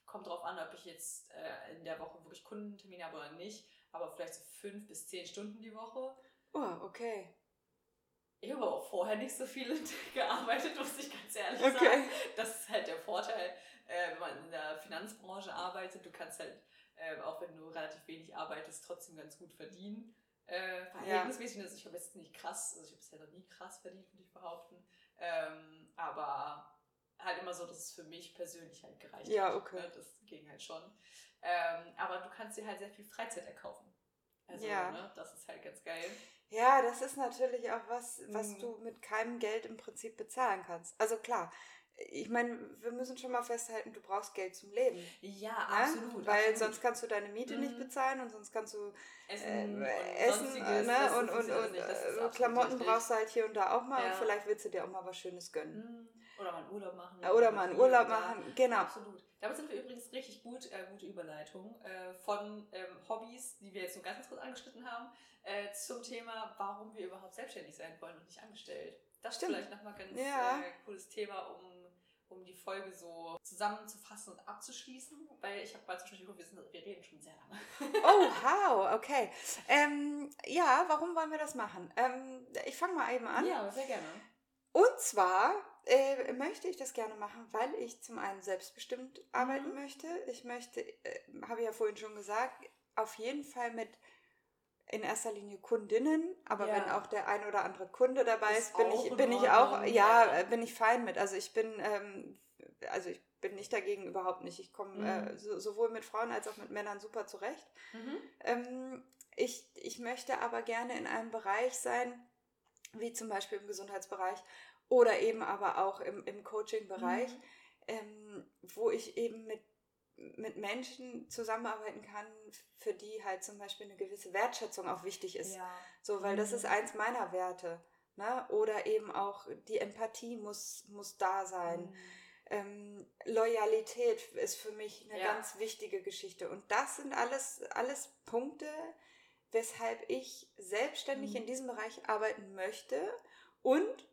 S2: Kommt drauf an, ob ich jetzt äh, in der Woche wirklich Kundentermine habe oder nicht, aber vielleicht so fünf bis zehn Stunden die Woche.
S1: Oh, okay.
S2: Ich habe auch vorher nicht so viel gearbeitet, muss ich ganz ehrlich
S1: Okay.
S2: sagen. Das ist halt der Vorteil, äh, wenn man in der Finanzbranche arbeitet. Du kannst halt, äh, auch wenn du relativ wenig arbeitest, trotzdem ganz gut verdienen. Äh, verhältnismäßig, also ich habe jetzt nicht krass, also ich habe bisher noch nie krass verdient, würde ich behaupten. Ähm, aber halt immer so, dass es für mich persönlich halt gereicht
S1: Ja,
S2: hat.
S1: okay.
S2: Ne? Das ging halt schon. Ähm, aber du kannst dir halt sehr viel Freizeit erkaufen. Also,
S1: Ja.
S2: ne, das ist halt ganz geil.
S1: Ja, das ist natürlich auch was, was
S2: Mhm.
S1: du mit keinem Geld im Prinzip bezahlen kannst. Also klar, ich meine, wir müssen schon mal festhalten, du brauchst Geld zum Leben.
S2: Ja,
S1: Ne?
S2: absolut.
S1: Weil
S2: absolut.
S1: sonst kannst du deine Miete nicht
S2: Mhm.
S1: bezahlen und sonst kannst du
S2: Essen,
S1: äh,
S2: und
S1: Essen äh,
S2: das
S1: ne? und, und, und
S2: nicht,
S1: äh,
S2: absolut
S1: Klamotten
S2: richtig.
S1: brauchst du halt hier und da auch mal
S2: Ja.
S1: und vielleicht willst du dir auch mal was Schönes gönnen.
S2: Mhm. Oder mal einen Urlaub machen.
S1: Oder mal einen Urlaub machen, genau.
S2: Absolut. Damit sind wir übrigens richtig gut, äh, gute Überleitung äh, von ähm, Hobbys, die wir jetzt nur ganz, ganz kurz angeschnitten haben, äh, zum Thema, warum wir überhaupt selbstständig sein wollen und nicht angestellt. Das Stimmt. ist vielleicht nochmal ganz ja. Äh, cooles Thema, um, um die Folge so zusammenzufassen und abzuschließen, weil ich habe mal zwischendurch wir, sind, wir reden schon sehr lange.
S1: Oh, wow, okay. Ähm, ja, warum wollen wir das machen? Ähm, ich fange mal eben an.
S2: Ja, sehr gerne.
S1: Und zwar äh, möchte ich das gerne machen, weil ich zum einen selbstbestimmt arbeiten mhm. möchte. Ich möchte, äh, habe ich ja vorhin schon gesagt, auf jeden Fall mit in erster Linie Kundinnen, aber ja. wenn auch der ein oder andere Kunde dabei ist, ist bin ich bin ich auch ja, ja, bin ich fein mit. Also ich bin ähm, also ich bin nicht dagegen überhaupt nicht. Ich komme äh, mhm. äh, so, sowohl mit Frauen als auch mit Männern super zurecht. Mhm. Ähm, ich, ich möchte aber gerne in einem Bereich sein, wie zum Beispiel im Gesundheitsbereich, oder eben aber auch im, im Coaching-Bereich, mhm. ähm, wo ich eben mit, mit Menschen zusammenarbeiten kann, für die halt zum Beispiel eine gewisse Wertschätzung auch wichtig ist. Ja. So, weil mhm. das ist mhm. eins meiner Werte. Ne? Oder eben auch die Empathie muss, muss da sein. Mhm. Ähm, Loyalität ist für mich eine ja. ganz wichtige Geschichte. Und das sind alles, alles Punkte, weshalb ich selbstständig in mhm. diesem Bereich arbeiten möchte und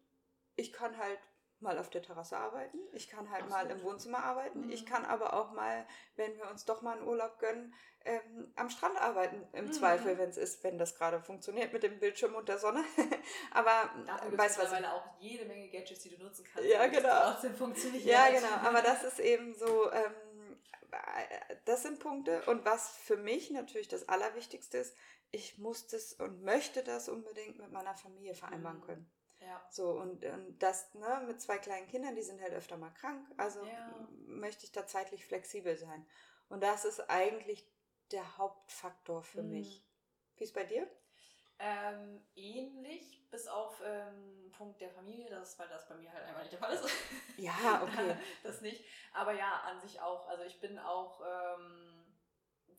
S1: ich kann halt mal auf der Terrasse arbeiten, ich kann halt Absolut. mal im Wohnzimmer arbeiten, mhm. ich kann aber auch mal, wenn wir uns doch mal einen Urlaub gönnen, ähm, am Strand arbeiten, im mhm. Zweifel, wenn es ist, wenn das gerade funktioniert mit dem Bildschirm und der Sonne. aber
S2: Dafür weißt du mittlerweile auch jede Menge Gadgets, die du nutzen kannst,
S1: ja, genau. trotzdem funktioniert. Ja, genau, aber das ist eben so, ähm, das sind Punkte und was für mich natürlich das Allerwichtigste ist, ich muss das und möchte das unbedingt mit meiner Familie vereinbaren mhm. können. Ja. So, und, und das ne, mit zwei kleinen Kindern, die sind halt öfter mal krank. Also ja. möchte ich da zeitlich flexibel sein. Und das ist eigentlich der Hauptfaktor für mhm. mich. Wie ist bei dir?
S2: Ähm, ähnlich, bis auf ähm, Punkt der Familie, das, weil das bei mir halt einfach nicht der Fall ist.
S1: Ja, okay.
S2: das nicht. Aber ja, an sich auch. Also ich bin auch, ähm,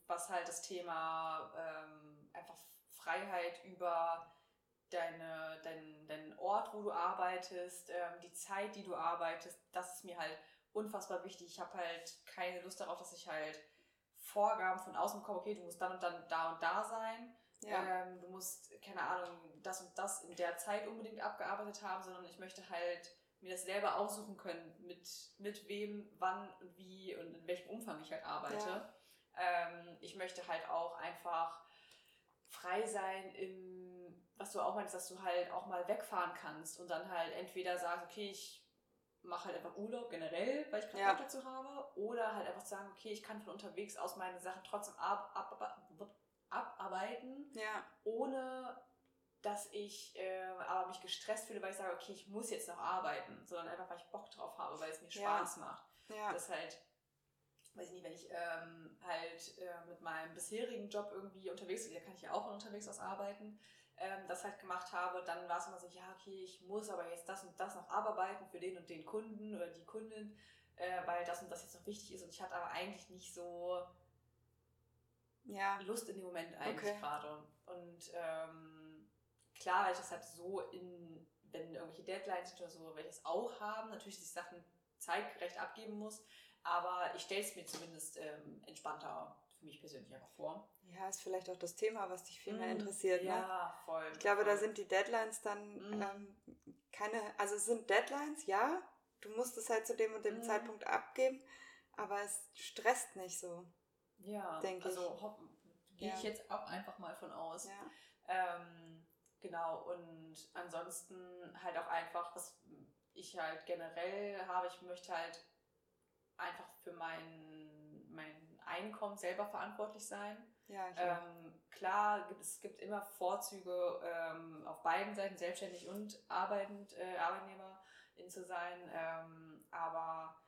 S2: was halt das Thema ähm, einfach Freiheit über deine, dein, dein Ort, wo du arbeitest, ähm, die Zeit, die du arbeitest, das ist mir halt unfassbar wichtig. Ich habe halt keine Lust darauf, dass ich halt Vorgaben von außen bekomme, okay, du musst dann und dann da und da sein. Ja. Ähm, du musst, keine Ahnung, das und das in der Zeit unbedingt abgearbeitet haben, sondern ich möchte halt mir das selber aussuchen können, mit, mit wem, wann und wie und in welchem Umfang ich halt arbeite. Ja. Ähm, ich möchte halt auch einfach frei sein im, was du auch meinst, dass du halt auch mal wegfahren kannst und dann halt entweder sagst, okay, ich mache halt einfach Urlaub generell, weil ich keinen ja. Bock dazu habe, oder halt einfach sagen, okay, ich kann von unterwegs aus meine Sachen trotzdem ab, ab, ab, abarbeiten,
S1: ja.
S2: ohne dass ich äh, aber mich gestresst fühle, weil ich sage, okay, ich muss jetzt noch arbeiten, sondern einfach, weil ich Bock drauf habe, weil es mir Spaß ja. macht.
S1: Ja.
S2: Das halt weiß ich nicht, wenn ich ähm, halt äh, mit meinem bisherigen Job irgendwie unterwegs bin, da kann ich ja auch von unterwegs aus arbeiten, ähm, das halt gemacht habe, dann war es immer so, ja, okay, ich muss aber jetzt das und das noch abarbeiten für den und den Kunden oder die Kundin, äh, weil das und das jetzt noch wichtig ist und ich hatte aber eigentlich nicht so
S1: ja.
S2: Lust in dem Moment eigentlich okay. gerade. Und ähm, klar, weil ich das halt so in, wenn irgendwelche Deadlines oder so, welches auch haben, natürlich die Sachen zeitgerecht abgeben muss, aber ich stelle es mir zumindest ähm, entspannter für mich persönlich einfach vor.
S1: Ja, ist vielleicht auch das Thema, was dich viel mehr mm, interessiert.
S2: Ne? Ja, voll.
S1: Ich glaube,
S2: voll.
S1: da sind die Deadlines dann mm. ähm, keine, also es sind Deadlines, ja. Du musst es halt zu dem und dem mm. Zeitpunkt abgeben, aber es stresst nicht so.
S2: Ja, denke also ich. Also gehe ja. ich jetzt auch einfach mal von aus.
S1: Ja.
S2: Ähm, genau, und ansonsten halt auch einfach, was ich halt generell habe, ich möchte halt einfach für mein, mein Einkommen selber verantwortlich sein.
S1: Ja,
S2: ähm, klar, gibt, es gibt immer Vorzüge ähm, auf beiden Seiten, selbstständig und arbeitend, äh, Arbeitnehmerin zu sein. Ähm, aber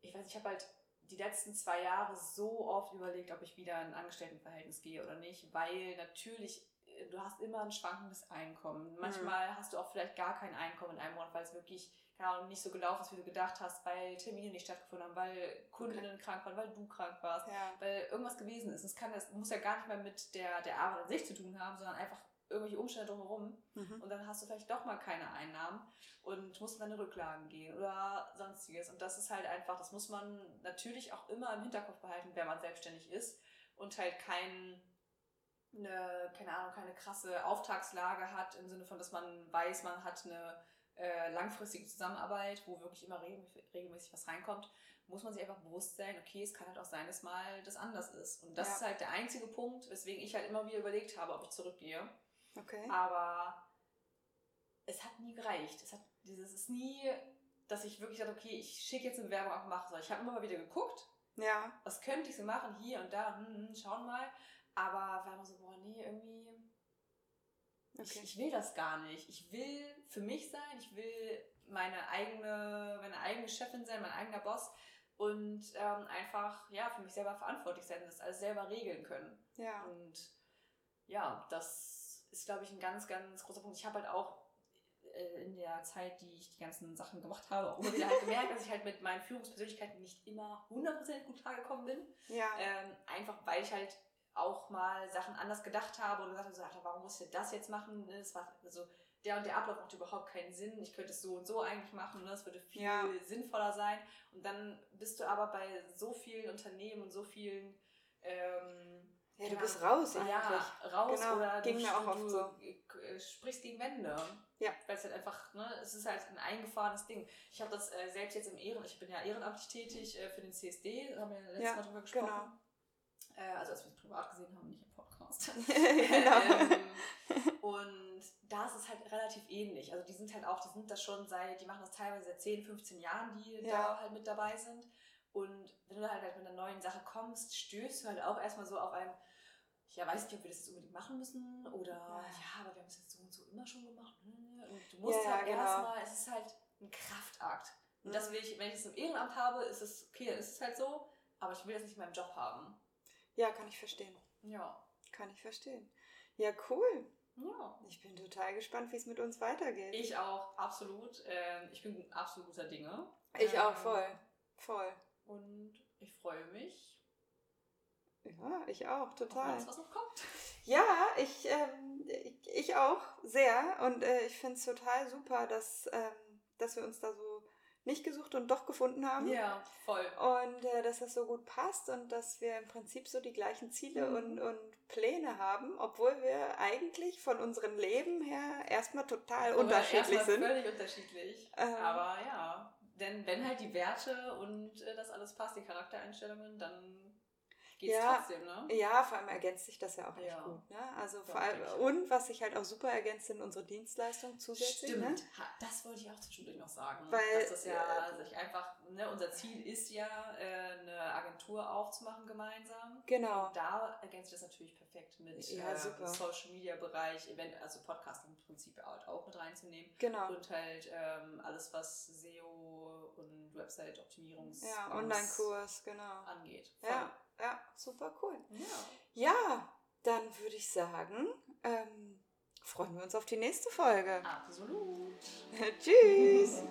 S2: ich weiß, ich habe halt die letzten zwei Jahre so oft überlegt, ob ich wieder in ein Angestelltenverhältnis gehe oder nicht, weil natürlich äh, du hast immer ein schwankendes Einkommen. Manchmal mhm. hast du auch vielleicht gar kein Einkommen in einem Monat, weil es wirklich Ahnung, nicht so gelaufen ist, wie du gedacht hast, weil Termine nicht stattgefunden haben, weil Kundinnen okay. krank waren, weil du krank warst,
S1: ja.
S2: weil irgendwas gewesen ist. Es kann das muss ja gar nicht mehr mit der, der Arbeit an sich zu tun haben, sondern einfach irgendwelche Umstände drumherum
S1: Mhm.
S2: und dann hast du vielleicht doch mal keine Einnahmen und musst in deine Rücklagen gehen oder sonstiges. Und das ist halt einfach, das muss man natürlich auch immer im Hinterkopf behalten, wenn man selbstständig ist und halt kein, eine, keine Ahnung, keine krasse Auftragslage hat, im Sinne von, dass man weiß, man hat eine äh, langfristige Zusammenarbeit, wo wirklich immer regelmäßig, was reinkommt, muss man sich einfach bewusst sein, okay, es kann halt auch sein, dass mal das anders ist. Und das
S1: Ja.
S2: ist halt der einzige Punkt, weswegen ich halt immer wieder überlegt habe, ob ich zurückgehe.
S1: Okay.
S2: Aber es hat nie gereicht. Es hat dieses ist nie, dass ich wirklich dachte, okay, ich schicke jetzt eine Werbung ab und mache so. Ich habe immer mal wieder geguckt,
S1: Ja.
S2: was könnte ich so machen, hier und da, hm, hm, schauen mal. Aber war immer so, boah, nee, irgendwie,
S1: Okay.
S2: ich will das gar nicht. Ich will für mich sein, ich will meine eigene, meine eigene Chefin sein, mein eigener Boss und ähm, einfach, ja, für mich selber verantwortlich sein, das alles selber regeln können.
S1: Ja.
S2: Und ja, das ist, glaube ich, ein ganz, ganz großer Punkt. Ich habe halt auch äh, in der Zeit, die ich die ganzen Sachen gemacht habe, auch immer wieder halt gemerkt, dass ich halt mit meinen Führungspersönlichkeiten nicht immer 100% gut klargekommen bin.
S1: Ja.
S2: Ähm, einfach weil ich halt auch mal Sachen anders gedacht habe und gesagt habe, so, Alter, warum muss ich das jetzt machen? Ne, Das war also der und der Ablauf macht überhaupt keinen Sinn. Ich könnte es so und so eigentlich machen. Ne? Das würde viel
S1: Ja.
S2: sinnvoller sein. Und dann bist du aber bei so vielen Unternehmen und so vielen ähm,
S1: Ja, du
S2: keine
S1: bist raus eigentlich.
S2: Ja, raus
S1: Genau,
S2: oder
S1: ging
S2: du,
S1: mir auch
S2: du,
S1: oft
S2: du
S1: so.
S2: äh, sprichst gegen Wände.
S1: Ja.
S2: Weil es halt einfach, ne, es ist halt ein eingefahrenes Ding. Ich habe das äh, selbst jetzt im Ehren, ich bin ja ehrenamtlich tätig äh, für den CSD, haben wir letztes
S1: Ja,
S2: Mal drüber gesprochen.
S1: genau.
S2: Äh, also als wir es privat gesehen haben, nicht im Podcast.
S1: genau.
S2: ähm, und da ist es halt relativ ähnlich. Also die sind halt auch, die sind das schon seit, die machen das teilweise seit 10, 15 Jahren, die
S1: Ja.
S2: da halt mit dabei sind. Und wenn du halt, halt mit einer neuen Sache kommst, stößt du halt auch erstmal so auf ein, ja, weiß nicht, ob wir das jetzt unbedingt machen müssen oder
S1: Ja.
S2: ja, aber wir haben es jetzt so und so immer schon gemacht. ne, Und du musst
S1: Ja,
S2: halt
S1: genau.
S2: erstmal, es ist halt ein Kraftakt. Und das
S1: Mhm.
S2: will ich, wenn ich es im Ehrenamt habe, ist es okay, dann ist es halt so, aber ich will das nicht in meinem Job haben.
S1: Ja, kann ich verstehen.
S2: Ja.
S1: Kann ich verstehen. Ja, cool.
S2: Ja.
S1: Ich bin total gespannt, wie es mit uns weitergeht.
S2: Ich auch, absolut. Ähm, ich bin absolut guter Dinge.
S1: Ich auch
S2: Ähm,
S1: voll. Voll.
S2: Und ich freue mich
S1: Ja, ich auch,
S2: auf
S1: total.
S2: alles, was noch kommt.
S1: Ja, ich, ähm, ich, ich auch sehr. Und äh, ich finde es total super, dass, ähm, dass wir uns da so nicht gesucht und doch gefunden haben.
S2: Ja, voll.
S1: Und äh, dass das so gut passt und dass wir im Prinzip so die gleichen Ziele
S2: Mhm.
S1: und, und Pläne haben, obwohl wir eigentlich von unserem Leben her erstmal total
S2: Aber
S1: unterschiedlich
S2: erstmal
S1: sind.
S2: Völlig unterschiedlich.
S1: Ähm.
S2: Aber ja, denn wenn halt die Werte und äh, das alles passt, die Charaktereinstellungen, dann geht's
S1: Ja.
S2: trotzdem, ne?
S1: Ja, vor allem ergänzt sich das ja auch echt
S2: Ja.
S1: gut. Ne? Also
S2: Doch,
S1: vor allem, und was sich halt auch super ergänzt, sind unsere Dienstleistungen zusätzlich.
S2: Stimmt,
S1: Ne?
S2: Das wollte ich auch zwischendurch noch sagen.
S1: Weil,
S2: dass das ja sich einfach, ne, unser Ziel ist ja, äh, eine Agentur aufzumachen gemeinsam.
S1: Genau.
S2: Und da ergänzt sich das natürlich perfekt mit
S1: Ja,
S2: äh. Social Media Bereich, Event, also Podcast im Prinzip halt auch mit reinzunehmen.
S1: Genau.
S2: Und halt ähm, alles, was SEO und Website-Optimierungs
S1: Ja, Online-Kurs, genau.
S2: angeht. Voll.
S1: Ja, ja, super cool.
S2: ja.
S1: Ja, dann würde ich sagen, ähm, freuen wir uns auf die nächste Folge.
S2: Absolut.
S1: Tschüss.